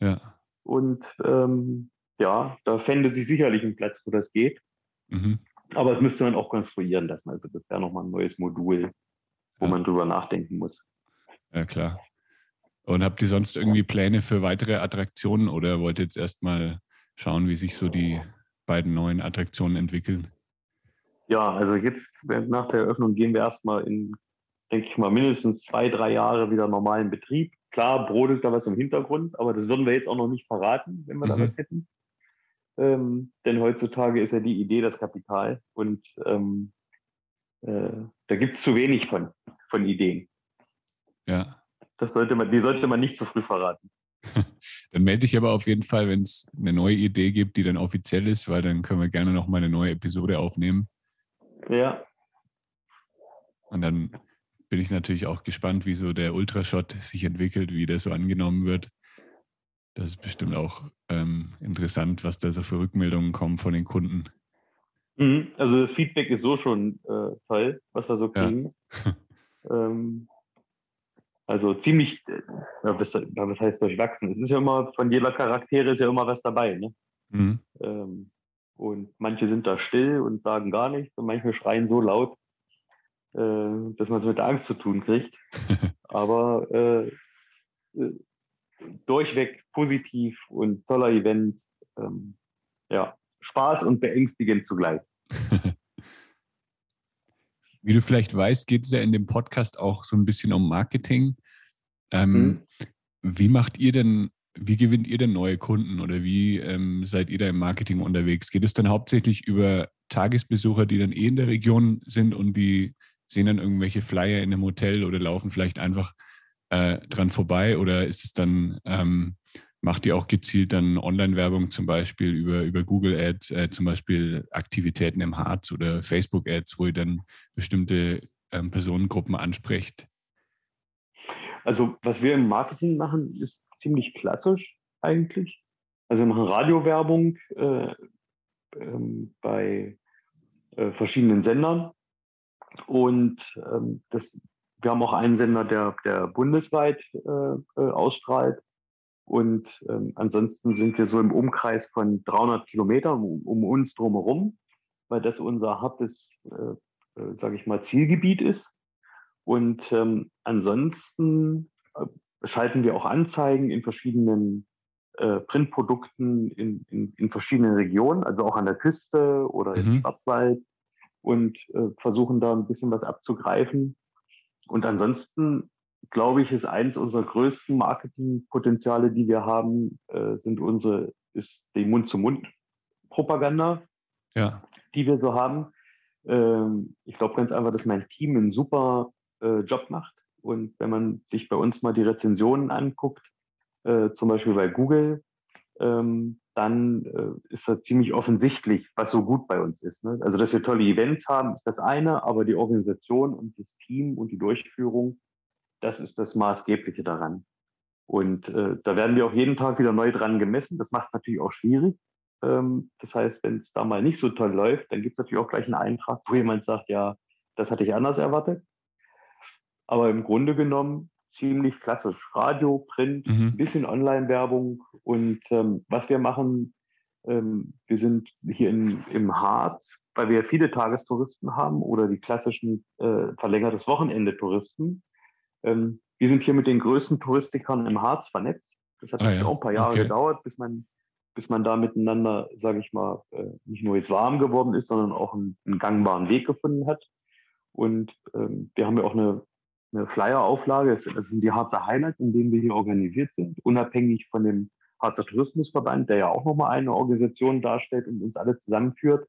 Ja. Und ähm, ja, da fände sich sicherlich ein Platz, wo das geht. Mhm. Aber es müsste man auch konstruieren lassen. Also das wäre nochmal ein neues Modul, wo ja. man drüber nachdenken muss. Ja, klar. Und habt ihr sonst irgendwie Pläne für weitere Attraktionen oder wollt ihr jetzt erstmal schauen, wie sich so die beiden neuen Attraktionen entwickeln? Ja, also jetzt nach der Eröffnung gehen wir erstmal in, denke ich mal, mindestens zwei, drei Jahre wieder normalen Betrieb. Klar brodelt da was im Hintergrund, aber das würden wir jetzt auch noch nicht verraten, wenn wir mhm. da was hätten. Ähm, denn heutzutage ist ja die Idee das Kapital und ähm, äh, da gibt es zu wenig von, von Ideen. Ja. Das sollte man, die sollte man nicht zu früh verraten. Dann melde ich aber auf jeden Fall, wenn es eine neue Idee gibt, die dann offiziell ist, weil dann können wir gerne noch mal eine neue Episode aufnehmen. Ja. Und dann bin ich natürlich auch gespannt, wie so der Ultrashot sich entwickelt, wie der so angenommen wird. Das ist bestimmt auch ähm, interessant, was da so für Rückmeldungen kommen von den Kunden. Mhm. Also das Feedback ist so schon äh, toll, was wir so kriegen. Ja. ähm, also ziemlich, äh, ja, was, was, heißt durchwachsen? Es ist ja immer, von jeder Charaktere ist ja immer was dabei. Ne? Mhm. Ähm, und manche sind da still und sagen gar nichts und manche schreien so laut, äh, dass man es mit der Angst zu tun kriegt. Aber äh, äh, durchweg positiv und toller Event. Ähm, ja, Spaß und beängstigend zugleich. Wie du vielleicht weißt, geht es ja in dem Podcast auch so ein bisschen um Marketing. Ähm, mhm. Wie macht ihr denn, wie gewinnt ihr denn neue Kunden oder wie ähm, seid ihr da im Marketing unterwegs? Geht es dann hauptsächlich über Tagesbesucher, die dann eh in der Region sind und die sehen dann irgendwelche Flyer in einem Hotel oder laufen vielleicht einfach äh, dran vorbei? Oder ist es dann, ähm, macht ihr auch gezielt dann Online-Werbung zum Beispiel über, über Google Ads, äh, zum Beispiel Aktivitäten im Harz oder Facebook Ads, wo ihr dann bestimmte ähm, Personengruppen ansprecht? Also was wir im Marketing machen, ist ziemlich klassisch eigentlich. Also wir machen Radiowerbung äh, ähm, bei äh, verschiedenen Sendern und ähm, das, wir haben auch einen Sender, der, der bundesweit äh, äh ausstrahlt. Und ähm, ansonsten sind wir so im Umkreis von 300 Kilometern um, um uns drumherum, weil das unser hartes, äh, äh, sage ich mal, Zielgebiet ist. Und ähm, ansonsten äh, schalten wir auch Anzeigen in verschiedenen äh, Printprodukten in, in, in, verschiedenen Regionen, also auch an der Küste oder mhm. im Schwarzwald und äh, versuchen da ein bisschen was abzugreifen. Und ansonsten glaube ich, ist eines unserer größten Marketingpotenziale, die wir haben, äh, sind unsere, ist die Mund-zu-Mund-Propaganda, ja. die wir so haben. Ähm, ich glaube ganz einfach, dass mein Team einen super äh, Job macht. Und wenn man sich bei uns mal die Rezensionen anguckt, äh, zum Beispiel bei Google, ähm, dann äh, ist das ziemlich offensichtlich, was so gut bei uns ist. Ne? Also, dass wir tolle Events haben, ist das eine, aber die Organisation und das Team und die Durchführung, das ist das Maßgebliche daran. Und äh, da werden wir auch jeden Tag wieder neu dran gemessen. Das macht es natürlich auch schwierig. Ähm, das heißt, wenn es da mal nicht so toll läuft, dann gibt es natürlich auch gleich einen Eintrag, wo jemand sagt, ja, das hatte ich anders erwartet. Aber im Grunde genommen ziemlich klassisch. Radio, Print, mhm. ein bisschen Online-Werbung. Und ähm, was wir machen, ähm, wir sind hier in, im Harz, weil wir viele Tagestouristen haben oder die klassischen äh, verlängertes Wochenende-Touristen. Ähm, wir sind hier mit den größten Touristikern im Harz vernetzt. Das hat ah, ja. auch ein paar Jahre okay. gedauert, bis man, bis man da miteinander, sage ich mal, äh, nicht nur jetzt warm geworden ist, sondern auch einen, einen gangbaren Weg gefunden hat. Und ähm, wir haben ja auch eine eine Flyer-Auflage. Das sind die Harzer Highlights, in denen wir hier organisiert sind, unabhängig von dem Harzer Tourismusverband, der ja auch nochmal eine Organisation darstellt und uns alle zusammenführt.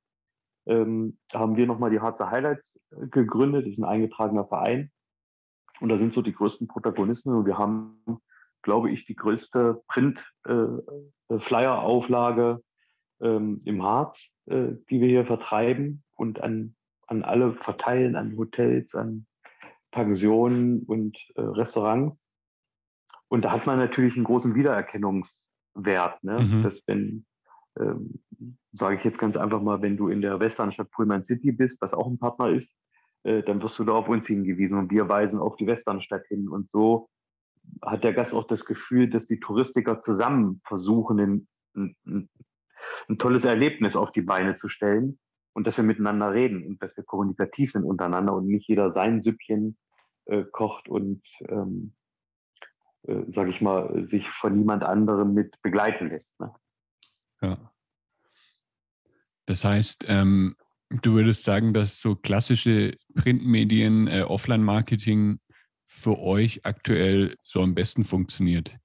Ähm, haben wir nochmal die Harzer Highlights äh, gegründet. Das ist ein eingetragener Verein. Und da sind so die größten Protagonisten. Und wir haben, glaube ich, die größte Print-Flyer-Auflage äh, ähm, im Harz, äh, die wir hier vertreiben und an, an alle verteilen, an Hotels, an Pensionen und äh, Restaurants. Und da hat man natürlich einen großen Wiedererkennungswert. Ne? Mhm. Dass wenn, ähm, sage ich jetzt ganz einfach mal, wenn du in der Westernstadt Pullman City bist, was auch ein Partner ist, äh, dann wirst du da auf uns hingewiesen und wir weisen auf die Westernstadt hin. Und so hat der Gast auch das Gefühl, dass die Touristiker zusammen versuchen, ein, ein, ein tolles Erlebnis auf die Beine zu stellen und dass wir miteinander reden und dass wir kommunikativ sind untereinander und nicht jeder sein Süppchen äh, kocht und, ähm, äh, sage ich mal, sich von niemand anderem mit begleiten lässt. Ne? Ja. Das heißt, ähm, du würdest sagen, dass so klassische Printmedien, äh, Offline-Marketing für euch aktuell so am besten funktioniert?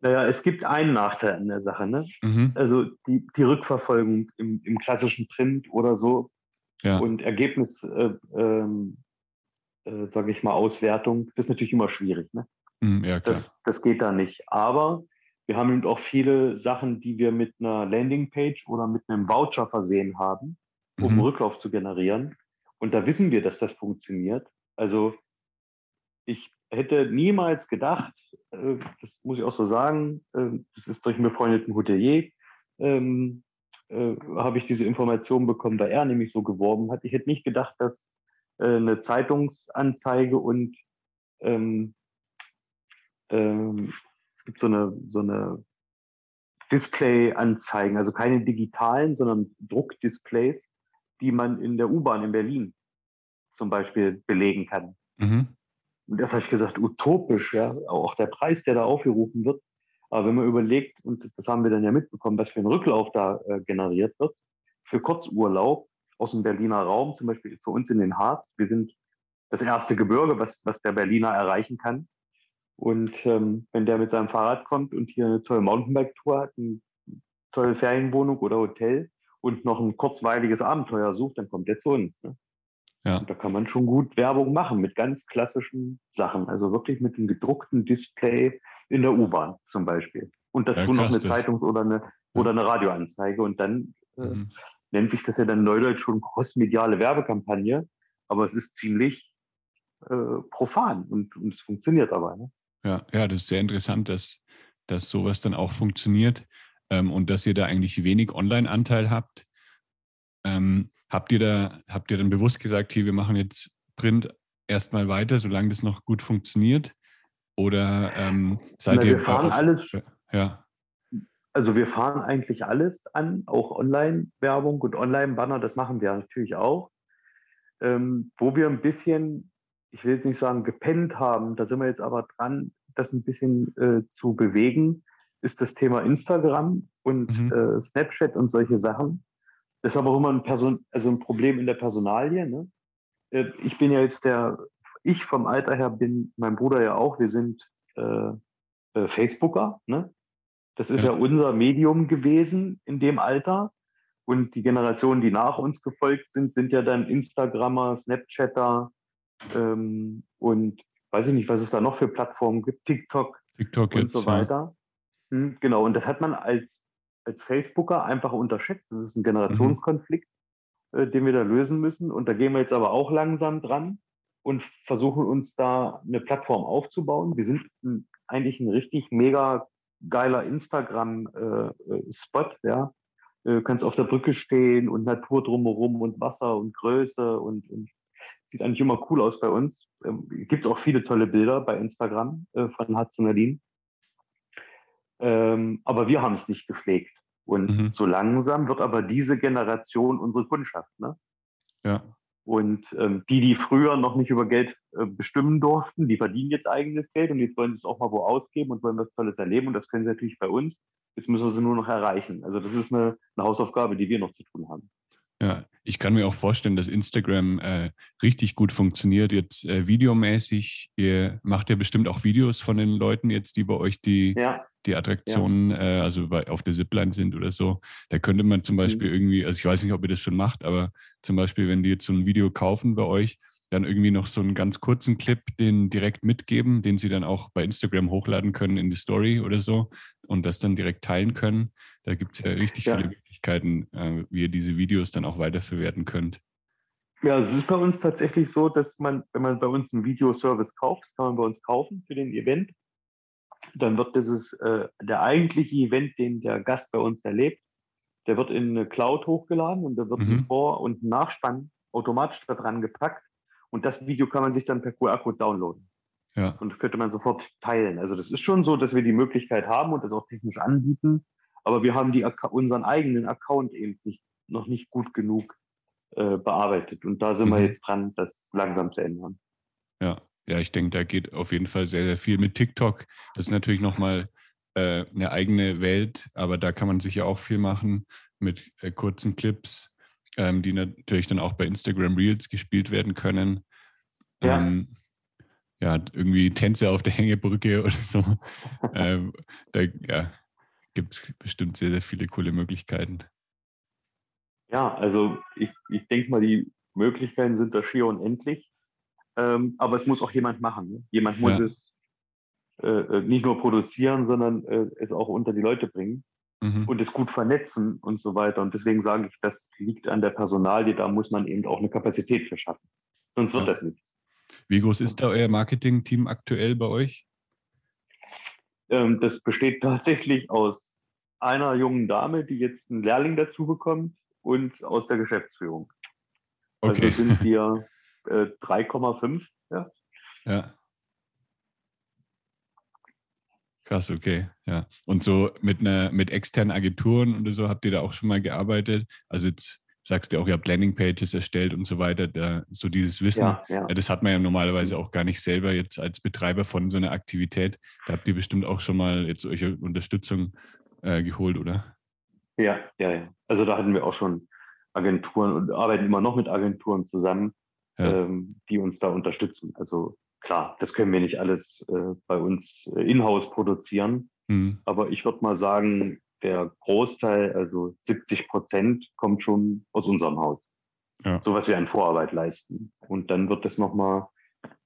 Naja, es gibt einen Nachteil an der Sache. Ne? Mhm. Also die, die Rückverfolgung im, im, klassischen Print oder so ja. und Ergebnis, äh, ähm, äh, sage ich mal, Auswertung, das ist natürlich immer schwierig. Ne? Mhm, ja, das, das geht da nicht. Aber wir haben eben auch viele Sachen, die wir mit einer Landingpage oder mit einem Voucher versehen haben, um mhm. Rücklauf zu generieren. Und da wissen wir, dass das funktioniert. Also ich hätte niemals gedacht, äh, das muss ich auch so sagen, äh, das ist durch einen befreundeten Hotelier, ähm, äh, habe ich diese Information bekommen, da er nämlich so geworben hat. Ich hätte nicht gedacht, dass äh, eine Zeitungsanzeige und ähm, ähm, es gibt so eine, so eine Display-Anzeigen, also keine digitalen, sondern Druckdisplays, die man in der U-Bahn in Berlin zum Beispiel belegen kann. Mhm. Und das habe ich gesagt, utopisch, ja, auch der Preis, der da aufgerufen wird. Aber wenn man überlegt, und das haben wir dann ja mitbekommen, was für ein Rücklauf da äh, generiert wird, für Kurzurlaub aus dem Berliner Raum, zum Beispiel für uns in den Harz, wir sind das erste Gebirge, was, was der Berliner erreichen kann. Und ähm, wenn der mit seinem Fahrrad kommt und hier eine tolle Mountainbike-Tour hat, eine tolle Ferienwohnung oder Hotel und noch ein kurzweiliges Abenteuer sucht, dann kommt er zu uns. Ne? Ja. Und da kann man schon gut Werbung machen mit ganz klassischen Sachen. Also wirklich mit einem gedruckten Display in der U-Bahn zum Beispiel. Und dazu ja, noch eine Zeitungs- oder eine, ja. oder eine Radioanzeige. Und dann äh, mhm. nennt sich das ja dann neudeutsch schon crossmediale Werbekampagne. Aber es ist ziemlich äh, profan und, und es funktioniert aber. Ne? Ja, ja, das ist sehr interessant, dass, dass sowas dann auch funktioniert ähm, und dass ihr da eigentlich wenig Online-Anteil habt. Ähm, habt ihr da, habt ihr dann bewusst gesagt, hier, wir machen jetzt Print erstmal weiter, solange das noch gut funktioniert? Oder ähm, seid Na, ihr. Wir fahren auf, alles. Ja. Also wir fahren eigentlich alles an, auch Online-Werbung und Online-Banner, das machen wir natürlich auch. Ähm, wo wir ein bisschen ich will jetzt nicht sagen gepennt haben, da sind wir jetzt aber dran, das ein bisschen äh, zu bewegen, ist das Thema Instagram und mhm. äh, Snapchat und solche Sachen. Das ist aber auch immer ein, Person also ein Problem in der Personalie. Ne? Äh, ich bin ja jetzt der, ich vom Alter her bin, mein Bruder ja auch, wir sind äh, äh, Facebooker. Ne? Das ist ja. ja unser Medium gewesen in dem Alter. Und die Generationen, die nach uns gefolgt sind, sind ja dann Instagrammer, Snapchatter, ähm, und weiß ich nicht, was es da noch für Plattformen gibt, TikTok, TikTok und jetzt, so weiter. Ja. Hm, genau, und das hat man als, als Facebooker einfach unterschätzt. Das ist ein Generationskonflikt, mhm. äh, den wir da lösen müssen. Und da gehen wir jetzt aber auch langsam dran und versuchen uns da eine Plattform aufzubauen. Wir sind ein, eigentlich ein richtig mega geiler Instagram-Spot, äh, ja. Du kannst auf der Brücke stehen und Natur drumherum und Wasser und Größe und, und Sieht eigentlich immer cool aus bei uns. Ähm, gibt auch viele tolle Bilder bei Instagram äh, von Hudson Nadine. Ähm, aber wir haben es nicht gepflegt. Und mhm. so langsam wird aber diese Generation unsere Kundschaft. Ne? Ja. Und ähm, die, die früher noch nicht über Geld äh, bestimmen durften, die verdienen jetzt eigenes Geld und jetzt wollen sie es auch mal wo ausgeben und wollen was Tolles erleben. Und das können sie natürlich bei uns. Jetzt müssen wir sie nur noch erreichen. Also das ist eine, eine Hausaufgabe, die wir noch zu tun haben. Ja, ich kann mir auch vorstellen, dass Instagram äh, richtig gut funktioniert, jetzt äh, videomäßig. Ihr macht ja bestimmt auch Videos von den Leuten jetzt, die bei euch die, ja. die Attraktionen, ja. äh, also bei, auf der Zipline sind oder so. Da könnte man zum Beispiel mhm. irgendwie, also ich weiß nicht, ob ihr das schon macht, aber zum Beispiel, wenn die jetzt so ein Video kaufen bei euch, dann irgendwie noch so einen ganz kurzen Clip den direkt mitgeben, den sie dann auch bei Instagram hochladen können in die Story oder so und das dann direkt teilen können. Da gibt es ja richtig ja. viele Möglichkeiten, äh, wie ihr diese Videos dann auch weiterverwerten könnt. Ja, es ist bei uns tatsächlich so, dass man, wenn man bei uns einen Videoservice kauft, das kann man bei uns kaufen für den Event, dann wird dieses, äh, der eigentliche Event, den der Gast bei uns erlebt, der wird in eine Cloud hochgeladen und da wird mhm. ein Vor- und Nachspann automatisch da dran gepackt. Und das Video kann man sich dann per QR-Code downloaden. Ja. Und das könnte man sofort teilen. Also das ist schon so, dass wir die Möglichkeit haben und das auch technisch anbieten, aber wir haben die, unseren eigenen Account eben nicht, noch nicht gut genug äh, bearbeitet. Und da sind mhm. wir jetzt dran, das langsam zu ändern. Ja, ja, ich denke, da geht auf jeden Fall sehr, sehr viel mit TikTok. Das ist natürlich nochmal äh, eine eigene Welt, aber da kann man sicher auch viel machen mit äh, kurzen Clips, ähm, die natürlich dann auch bei Instagram Reels gespielt werden können. Ja. Ähm, ja, irgendwie Tänze auf der Hängebrücke oder so. ähm, da, ja, gibt es bestimmt sehr, sehr viele coole Möglichkeiten. Ja, also ich, ich denke mal, die Möglichkeiten sind da schier unendlich. Ähm, aber es muss auch jemand machen. Ne? Jemand muss ja. es äh, äh, nicht nur produzieren, sondern äh, es auch unter die Leute bringen mhm. und es gut vernetzen und so weiter. Und deswegen sage ich, das liegt an der Personalie, da muss man eben auch eine Kapazität für schaffen. Sonst wird ja. das nichts. Wie groß ist da euer Marketing-Team aktuell bei euch? Ähm, das besteht tatsächlich aus einer jungen Dame, die jetzt einen Lehrling dazu bekommt und aus der Geschäftsführung. Also okay. Also sind wir äh, 3,5. Ja. ja. Krass, okay, ja. Und so mit einer mit externen Agenturen oder so habt ihr da auch schon mal gearbeitet? Also jetzt sagst du auch, ihr habt Landingpages erstellt und so weiter. Da, so dieses Wissen, ja, ja. das hat man ja normalerweise auch gar nicht selber jetzt als Betreiber von so einer Aktivität. Da habt ihr bestimmt auch schon mal jetzt solche Unterstützung äh, geholt, oder? Ja, ja, ja. Also da hatten wir auch schon Agenturen und arbeiten immer noch mit Agenturen zusammen, ja. ähm, die uns da unterstützen. Also klar, das können wir nicht alles äh, bei uns äh, in-house produzieren. Mhm. Aber ich würde mal sagen, der Großteil, also 70 Prozent, kommt schon aus unserem Haus. Ja. So was wir an Vorarbeit leisten. Und dann wird das nochmal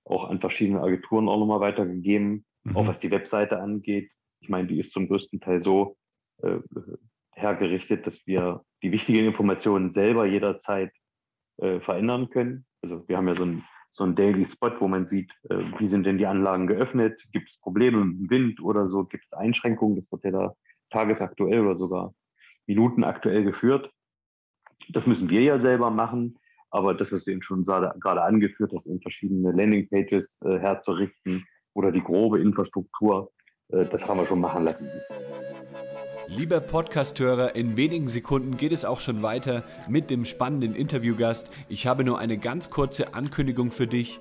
auch an verschiedene Agenturen auch nochmal weitergegeben, mhm. auch was die Webseite angeht. Ich meine, die ist zum größten Teil so äh, hergerichtet, dass wir die wichtigen Informationen selber jederzeit äh, verändern können. Also wir haben ja so ein so ein Daily Spot, wo man sieht, äh, wie sind denn die Anlagen geöffnet, gibt es Probleme mit dem Wind oder so, gibt es Einschränkungen, das wird ja da tagesaktuell oder sogar minutenaktuell geführt. Das müssen wir ja selber machen, aber das, was du eben schon gerade angeführt hast, in verschiedene Landingpages äh, herzurichten oder die grobe Infrastruktur, äh, das haben wir schon machen lassen. Lieber Podcasthörer, in wenigen Sekunden geht es auch schon weiter mit dem spannenden Interviewgast. Ich habe nur eine ganz kurze Ankündigung für dich.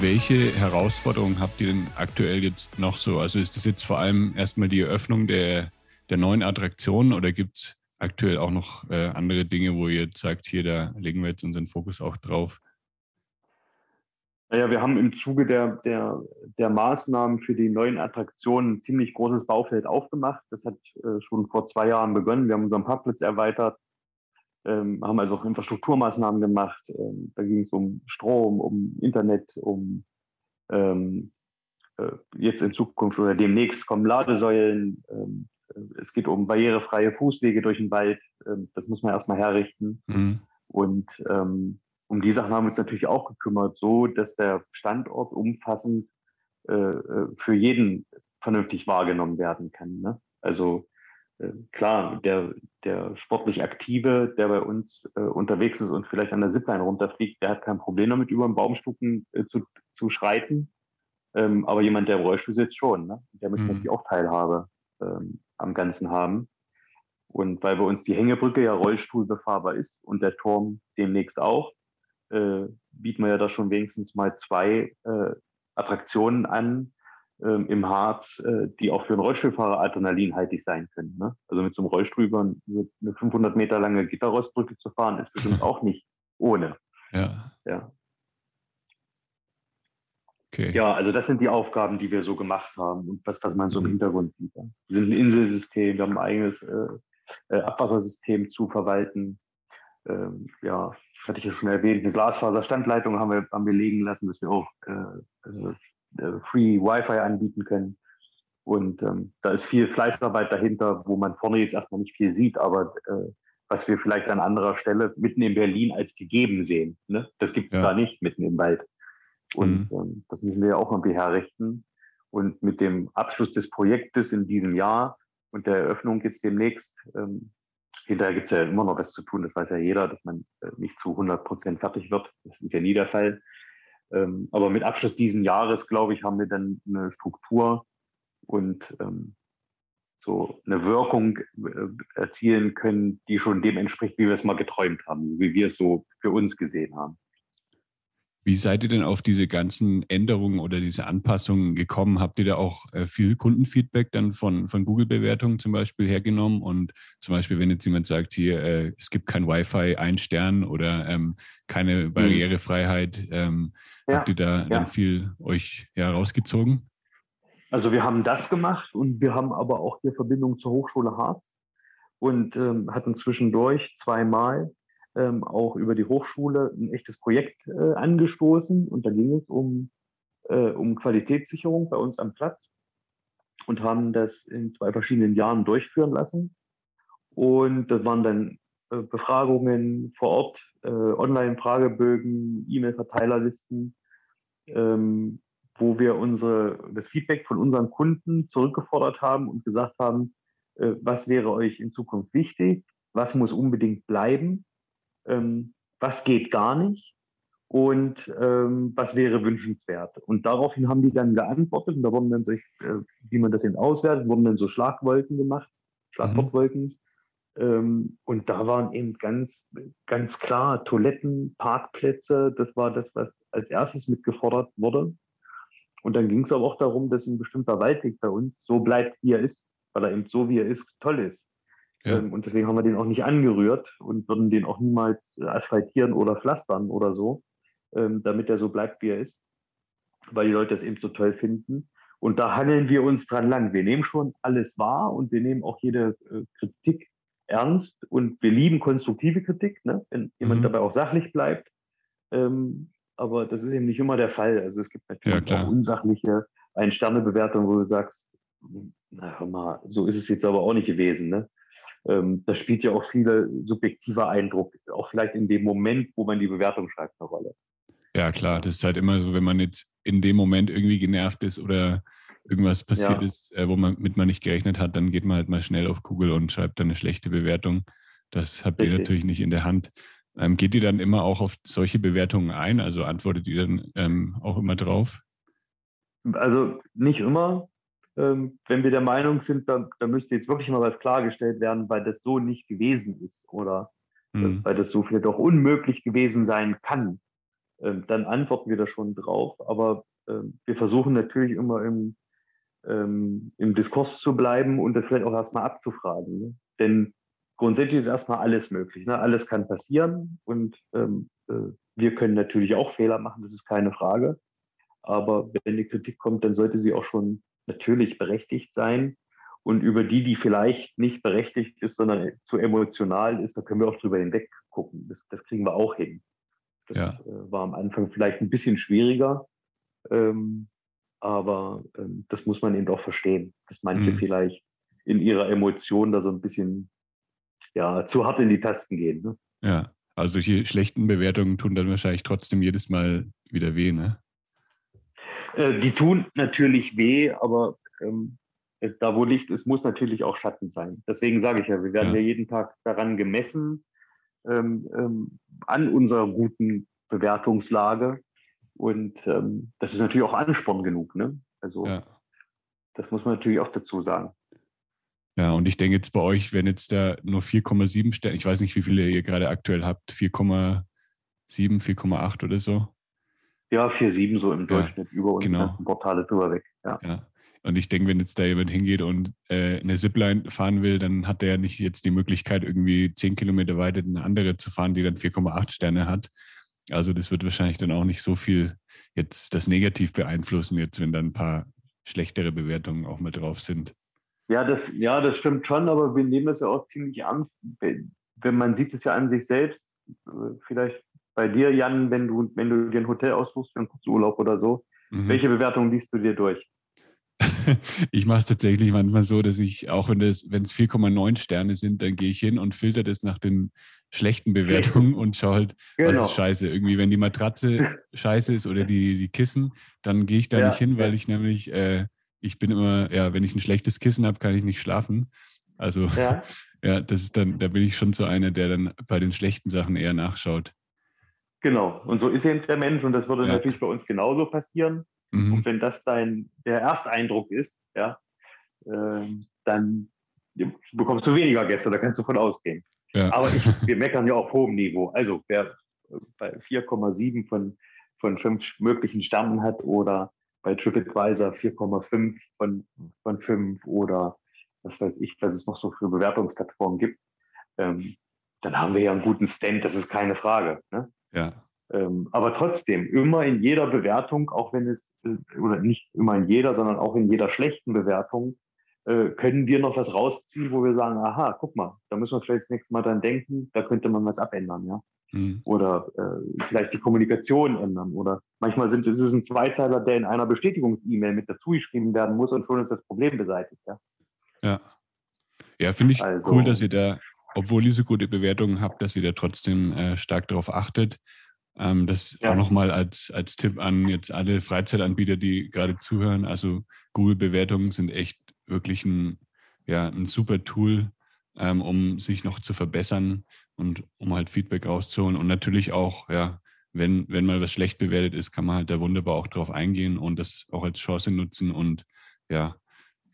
Welche Herausforderungen habt ihr denn aktuell jetzt noch so? Also ist das jetzt vor allem erstmal die Eröffnung der, der neuen Attraktionen oder gibt es aktuell auch noch äh, andere Dinge, wo ihr sagt, hier, da legen wir jetzt unseren Fokus auch drauf? Naja, wir haben im Zuge der, der, der Maßnahmen für die neuen Attraktionen ein ziemlich großes Baufeld aufgemacht. Das hat äh, schon vor zwei Jahren begonnen. Wir haben unseren Parkplatz erweitert, ähm, haben also auch Infrastrukturmaßnahmen gemacht. Ähm, da ging es um Strom, um Internet, um ähm, äh, jetzt in Zukunft oder demnächst kommen Ladesäulen. Ähm, äh, es geht um barrierefreie Fußwege durch den Wald. Ähm, das muss man erstmal herrichten. Mhm. Und ähm, um die Sachen haben wir uns natürlich auch gekümmert, so dass der Standort umfassend äh, äh, für jeden vernünftig wahrgenommen werden kann. Ne? Also klar, der, der sportlich Aktive, der bei uns äh, unterwegs ist und vielleicht an der Zipline runterfliegt, der hat kein Problem damit, über den Baumstufen äh, zu, zu schreiten. Ähm, aber jemand, der im Rollstuhl sitzt, schon. Ne? Der möchte mhm. natürlich auch Teilhabe ähm, am Ganzen haben. Und weil bei uns die Hängebrücke ja rollstuhlbefahrbar ist und der Turm demnächst auch, äh, bieten wir ja da schon wenigstens mal zwei äh, Attraktionen an ähm, im Harz, äh, die auch für einen Rollstuhlfahrer adrenalinhaltig sein können. Ne? Also mit so einem Rollstuhl über eine 500 Meter lange Gitterrostbrücke zu fahren, ist bestimmt auch nicht ohne. Ja. ja. Okay. Ja, also das sind die Aufgaben, die wir so gemacht haben und was, was man so im mhm. Hintergrund sieht. Wir sind ein Inselsystem, wir haben ein eigenes äh, äh Abwassersystem zu verwalten. Ähm, ja, hatte ich ja schon erwähnt, eine Glasfaserstandleitung haben wir, haben wir legen lassen, dass wir auch äh, äh, Free Wi-Fi anbieten können. Und ähm, da ist viel Fleißarbeit dahinter, wo man vorne jetzt erstmal nicht viel sieht, aber äh, was wir vielleicht an anderer Stelle mitten in Berlin als gegeben sehen. Ne? Das gibt es ja. da nicht mitten im Wald. Und mhm. ähm, das müssen wir ja auch irgendwie herrichten. Und mit dem Abschluss des Projektes in diesem Jahr und der Eröffnung jetzt demnächst ähm, hinterher gibt es ja immer noch was zu tun, das weiß ja jeder, dass man äh, nicht zu 100 Prozent fertig wird. Das ist ja nie der Fall. Ähm, aber mit Abschluss dieses Jahres, glaube ich, haben wir dann eine Struktur und ähm, so eine Wirkung äh, erzielen können, die schon dem entspricht, wie wir es mal geträumt haben, wie wir es so für uns gesehen haben. Wie seid ihr denn auf diese ganzen Änderungen oder diese Anpassungen gekommen? Habt ihr da auch äh, viel Kundenfeedback dann von, von Google-Bewertungen zum Beispiel hergenommen? Und zum Beispiel, wenn jetzt jemand sagt, hier, äh, es gibt kein Wi-Fi, ein Stern oder ähm, keine mhm. Barrierefreiheit, ähm, ja, habt ihr da ja. dann viel euch herausgezogen? Also wir haben das gemacht und wir haben aber auch die Verbindung zur Hochschule Harz und ähm, hatten zwischendurch zweimal ähm, auch über die Hochschule ein echtes Projekt äh, angestoßen. Und da ging es um, äh, um Qualitätssicherung bei uns am Platz und haben das in zwei verschiedenen Jahren durchführen lassen. Und das waren dann äh, Befragungen vor Ort, äh, Online-Fragebögen, E-Mail-Verteilerlisten, ähm, wo wir unsere, das Feedback von unseren Kunden zurückgefordert haben und gesagt haben, äh, was wäre euch in Zukunft wichtig, was muss unbedingt bleiben ähm, was geht gar nicht und ähm, was wäre wünschenswert. Und daraufhin haben die dann geantwortet und da wurden dann sich, äh, wie man das eben auswertet, wurden dann so Schlagwolken gemacht, Schlagwortwolken. Mhm. Ähm, und da waren eben ganz, ganz klar Toiletten, Parkplätze, das war das, was als erstes mitgefordert wurde. Und dann ging es aber auch darum, dass ein bestimmter Waldweg bei uns so bleibt, wie er ist, weil er eben so, wie er ist, toll ist. Ja. Ähm, und deswegen haben wir den auch nicht angerührt und würden den auch niemals asphaltieren oder pflastern oder so, ähm, damit er so bleibt, wie er ist, weil die Leute das eben so toll finden. Und da handeln wir uns dran lang. Wir nehmen schon alles wahr und wir nehmen auch jede äh, Kritik ernst und wir lieben konstruktive Kritik, ne? wenn jemand mhm. dabei auch sachlich bleibt. Ähm, aber das ist eben nicht immer der Fall. Also es gibt natürlich ja, auch unsachliche Ein-Sterne-Bewertungen, wo du sagst, na hör mal, so ist es jetzt aber auch nicht gewesen. Ne? Ähm, das spielt ja auch viel subjektiver Eindruck, auch vielleicht in dem Moment, wo man die Bewertung schreibt, eine Rolle. Ja, klar, das ist halt immer so, wenn man jetzt in dem Moment irgendwie genervt ist oder irgendwas passiert ja. ist, äh, womit man nicht gerechnet hat, dann geht man halt mal schnell auf Google und schreibt dann eine schlechte Bewertung. Das habt ihr natürlich nicht in der Hand. Ähm, geht ihr dann immer auch auf solche Bewertungen ein? Also antwortet ihr dann ähm, auch immer drauf? Also nicht immer. Ähm, wenn wir der Meinung sind, da, da, müsste jetzt wirklich mal was klargestellt werden, weil das so nicht gewesen ist oder mhm. weil das so vielleicht auch unmöglich gewesen sein kann, ähm, dann antworten wir da schon drauf. Aber ähm, wir versuchen natürlich immer im, im Diskurs zu bleiben und das vielleicht auch erstmal abzufragen. Ne? Denn grundsätzlich ist erstmal alles möglich. Ne? Alles kann passieren und ähm, äh, wir können natürlich auch Fehler machen, das ist keine Frage. Aber wenn die Kritik kommt, dann sollte sie auch schon natürlich berechtigt sein. Und über die, die vielleicht nicht berechtigt ist, sondern zu emotional ist, da können wir auch drüber hinweg gucken. Das, das kriegen wir auch hin. Das ja. äh, war am Anfang vielleicht ein bisschen schwieriger. Ähm, aber ähm, das muss man eben auch verstehen, dass manche mhm. vielleicht in ihrer Emotion da so ein bisschen ja, zu hart in die Tasten gehen. Ne? Ja, also solche schlechten Bewertungen tun dann wahrscheinlich trotzdem jedes Mal wieder weh, ne? Äh, die tun natürlich weh, aber ähm, es, da wo Licht ist, muss natürlich auch Schatten sein. Deswegen sage ich ja, wir werden ja, ja jeden Tag daran gemessen, ähm, ähm, an unserer guten Bewertungslage. Und ähm, das ist natürlich auch Ansporn genug. Ne? Also ja. das muss man natürlich auch dazu sagen. Ja, und ich denke jetzt bei euch, wenn jetzt da nur 4,7 Sterne, ich weiß nicht, wie viele ihr gerade aktuell habt, 4,7, 4,8 oder so. Ja, 4,7 so im Durchschnitt ja, über unsere genau. ganzen Portale drüber weg. Ja. ja. Und ich denke, wenn jetzt da jemand hingeht und äh, eine Zipline fahren will, dann hat der ja nicht jetzt die Möglichkeit, irgendwie 10 Kilometer weiter eine andere zu fahren, die dann 4,8 Sterne hat. Also das wird wahrscheinlich dann auch nicht so viel jetzt das negativ beeinflussen, jetzt wenn dann ein paar schlechtere Bewertungen auch mal drauf sind. Ja, das, ja, das stimmt schon, aber wir nehmen das ja auch ziemlich ernst. Wenn man sieht es ja an sich selbst, äh, vielleicht bei dir, Jan, wenn du, wenn du dir ein Hotel aussuchst für einen Kurzurlaub oder so, mhm. welche Bewertung liest du dir durch? ich mache es tatsächlich manchmal so, dass ich, auch wenn es 4,9 Sterne sind, dann gehe ich hin und filter das nach den schlechten Bewertungen und schaue halt, genau. was ist scheiße. Irgendwie, wenn die Matratze scheiße ist oder die, die Kissen, dann gehe ich da ja, nicht hin, weil ich nämlich, äh, ich bin immer, ja, wenn ich ein schlechtes Kissen habe, kann ich nicht schlafen. Also, ja. ja, das ist dann, da bin ich schon so einer, der dann bei den schlechten Sachen eher nachschaut. Genau, und so ist eben der Mensch und das würde natürlich bei uns genauso passieren. Mhm. Und wenn das dein der Ersteindruck ist, ja, äh, dann bekommst du weniger Gäste, da kannst du von ausgehen. Ja. Aber ich, wir meckern ja auf hohem Niveau. Also wer bei 4,7 von, von fünf möglichen Sternen hat oder bei TripAdvisor 4,5 von, von 5 oder was weiß ich, was es noch so für Bewertungsplattformen gibt, ähm, dann haben wir ja einen guten Stand, das ist keine Frage. Ne? Ja. Ähm, aber trotzdem, immer in jeder Bewertung, auch wenn es, äh, oder nicht immer in jeder, sondern auch in jeder schlechten Bewertung, äh, können wir noch was rausziehen, wo wir sagen, aha, guck mal, da müssen wir vielleicht das nächste Mal dran denken, da könnte man was abändern, ja. Mhm. Oder äh, vielleicht die Kommunikation ändern. Oder manchmal sind, ist es ein Zweizeiler, der in einer Bestätigungs-E-Mail mit dazu geschrieben werden muss und schon ist das Problem beseitigt, ja. Ja. Ja, finde ich also, cool, dass ihr da, obwohl ihr so gute Bewertungen habt, dass ihr da trotzdem äh, stark darauf achtet. Ähm, das ja. auch nochmal als, als Tipp an jetzt alle Freizeitanbieter, die gerade zuhören. Also Google-Bewertungen sind echt wirklich ein, ja, ein super Tool, ähm, um sich noch zu verbessern und um halt Feedback rauszuholen und natürlich auch ja, wenn, wenn mal was schlecht bewertet ist, kann man halt da wunderbar auch drauf eingehen und das auch als Chance nutzen. Und ja,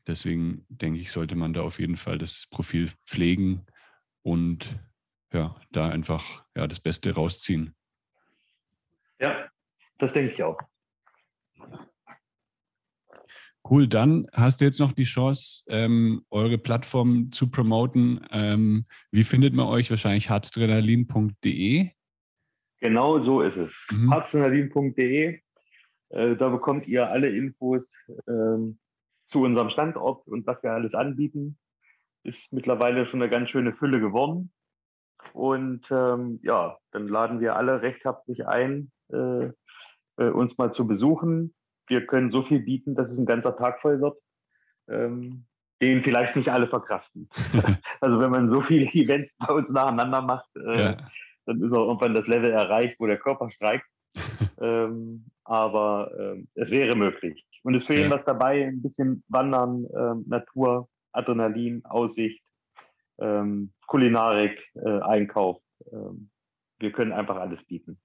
deswegen denke ich, sollte man da auf jeden Fall das Profil pflegen und ja, da einfach ja, das Beste rausziehen. Ja, das denke ich auch. Cool, dann hast du jetzt noch die Chance, ähm, eure Plattform zu promoten. Ähm, wie findet man euch? Wahrscheinlich harzdrenalin.de. Genau so ist es. Mhm. harzdrenalin.de. Äh, da bekommt ihr alle Infos ähm, zu unserem Standort und was wir alles anbieten. Ist mittlerweile schon eine ganz schöne Fülle geworden. Und ähm, ja, dann laden wir alle recht herzlich ein, äh, äh, uns mal zu besuchen wir können so viel bieten, dass es ein ganzer Tag voll wird, ähm, den vielleicht nicht alle verkraften. also wenn man so viele Events bei uns nacheinander macht, äh, ja. dann ist auch irgendwann das Level erreicht, wo der Körper streikt. ähm, aber ähm, es wäre möglich. Und es fehlt ja. was dabei, ein bisschen Wandern, ähm, Natur, Adrenalin, Aussicht, ähm, Kulinarik, äh, Einkauf. Ähm, wir können einfach alles bieten.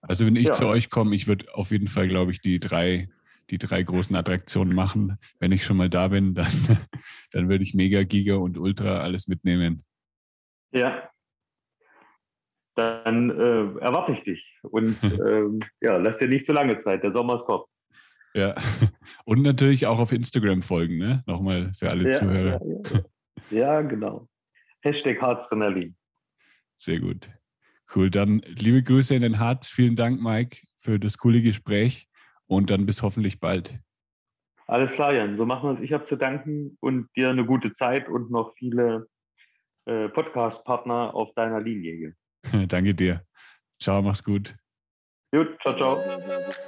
Also wenn ich ja. zu euch komme, ich würde auf jeden Fall, glaube ich, die drei, die drei großen Attraktionen machen. Wenn ich schon mal da bin, dann, dann würde ich Mega, Giga und Ultra alles mitnehmen. Ja. Dann äh, erwarte ich dich. Und ähm, ja, lass dir nicht zu lange Zeit. Der Sommer ist kurz. Ja. Und natürlich auch auf Instagram folgen, ne? Nochmal für alle ja, Zuhörer. Ja, ja. ja, genau. Hashtag Harzdrenalin. Sehr gut. Cool, dann liebe Grüße in den Harz. Vielen Dank, Mike, für das coole Gespräch und dann bis hoffentlich bald. Alles klar, Jan. So machen wir es. Ich habe zu danken und dir eine gute Zeit und noch viele äh, Podcast-Partner auf deiner Linie hier. Danke dir. Ciao, mach's gut. Gut, ciao, ciao.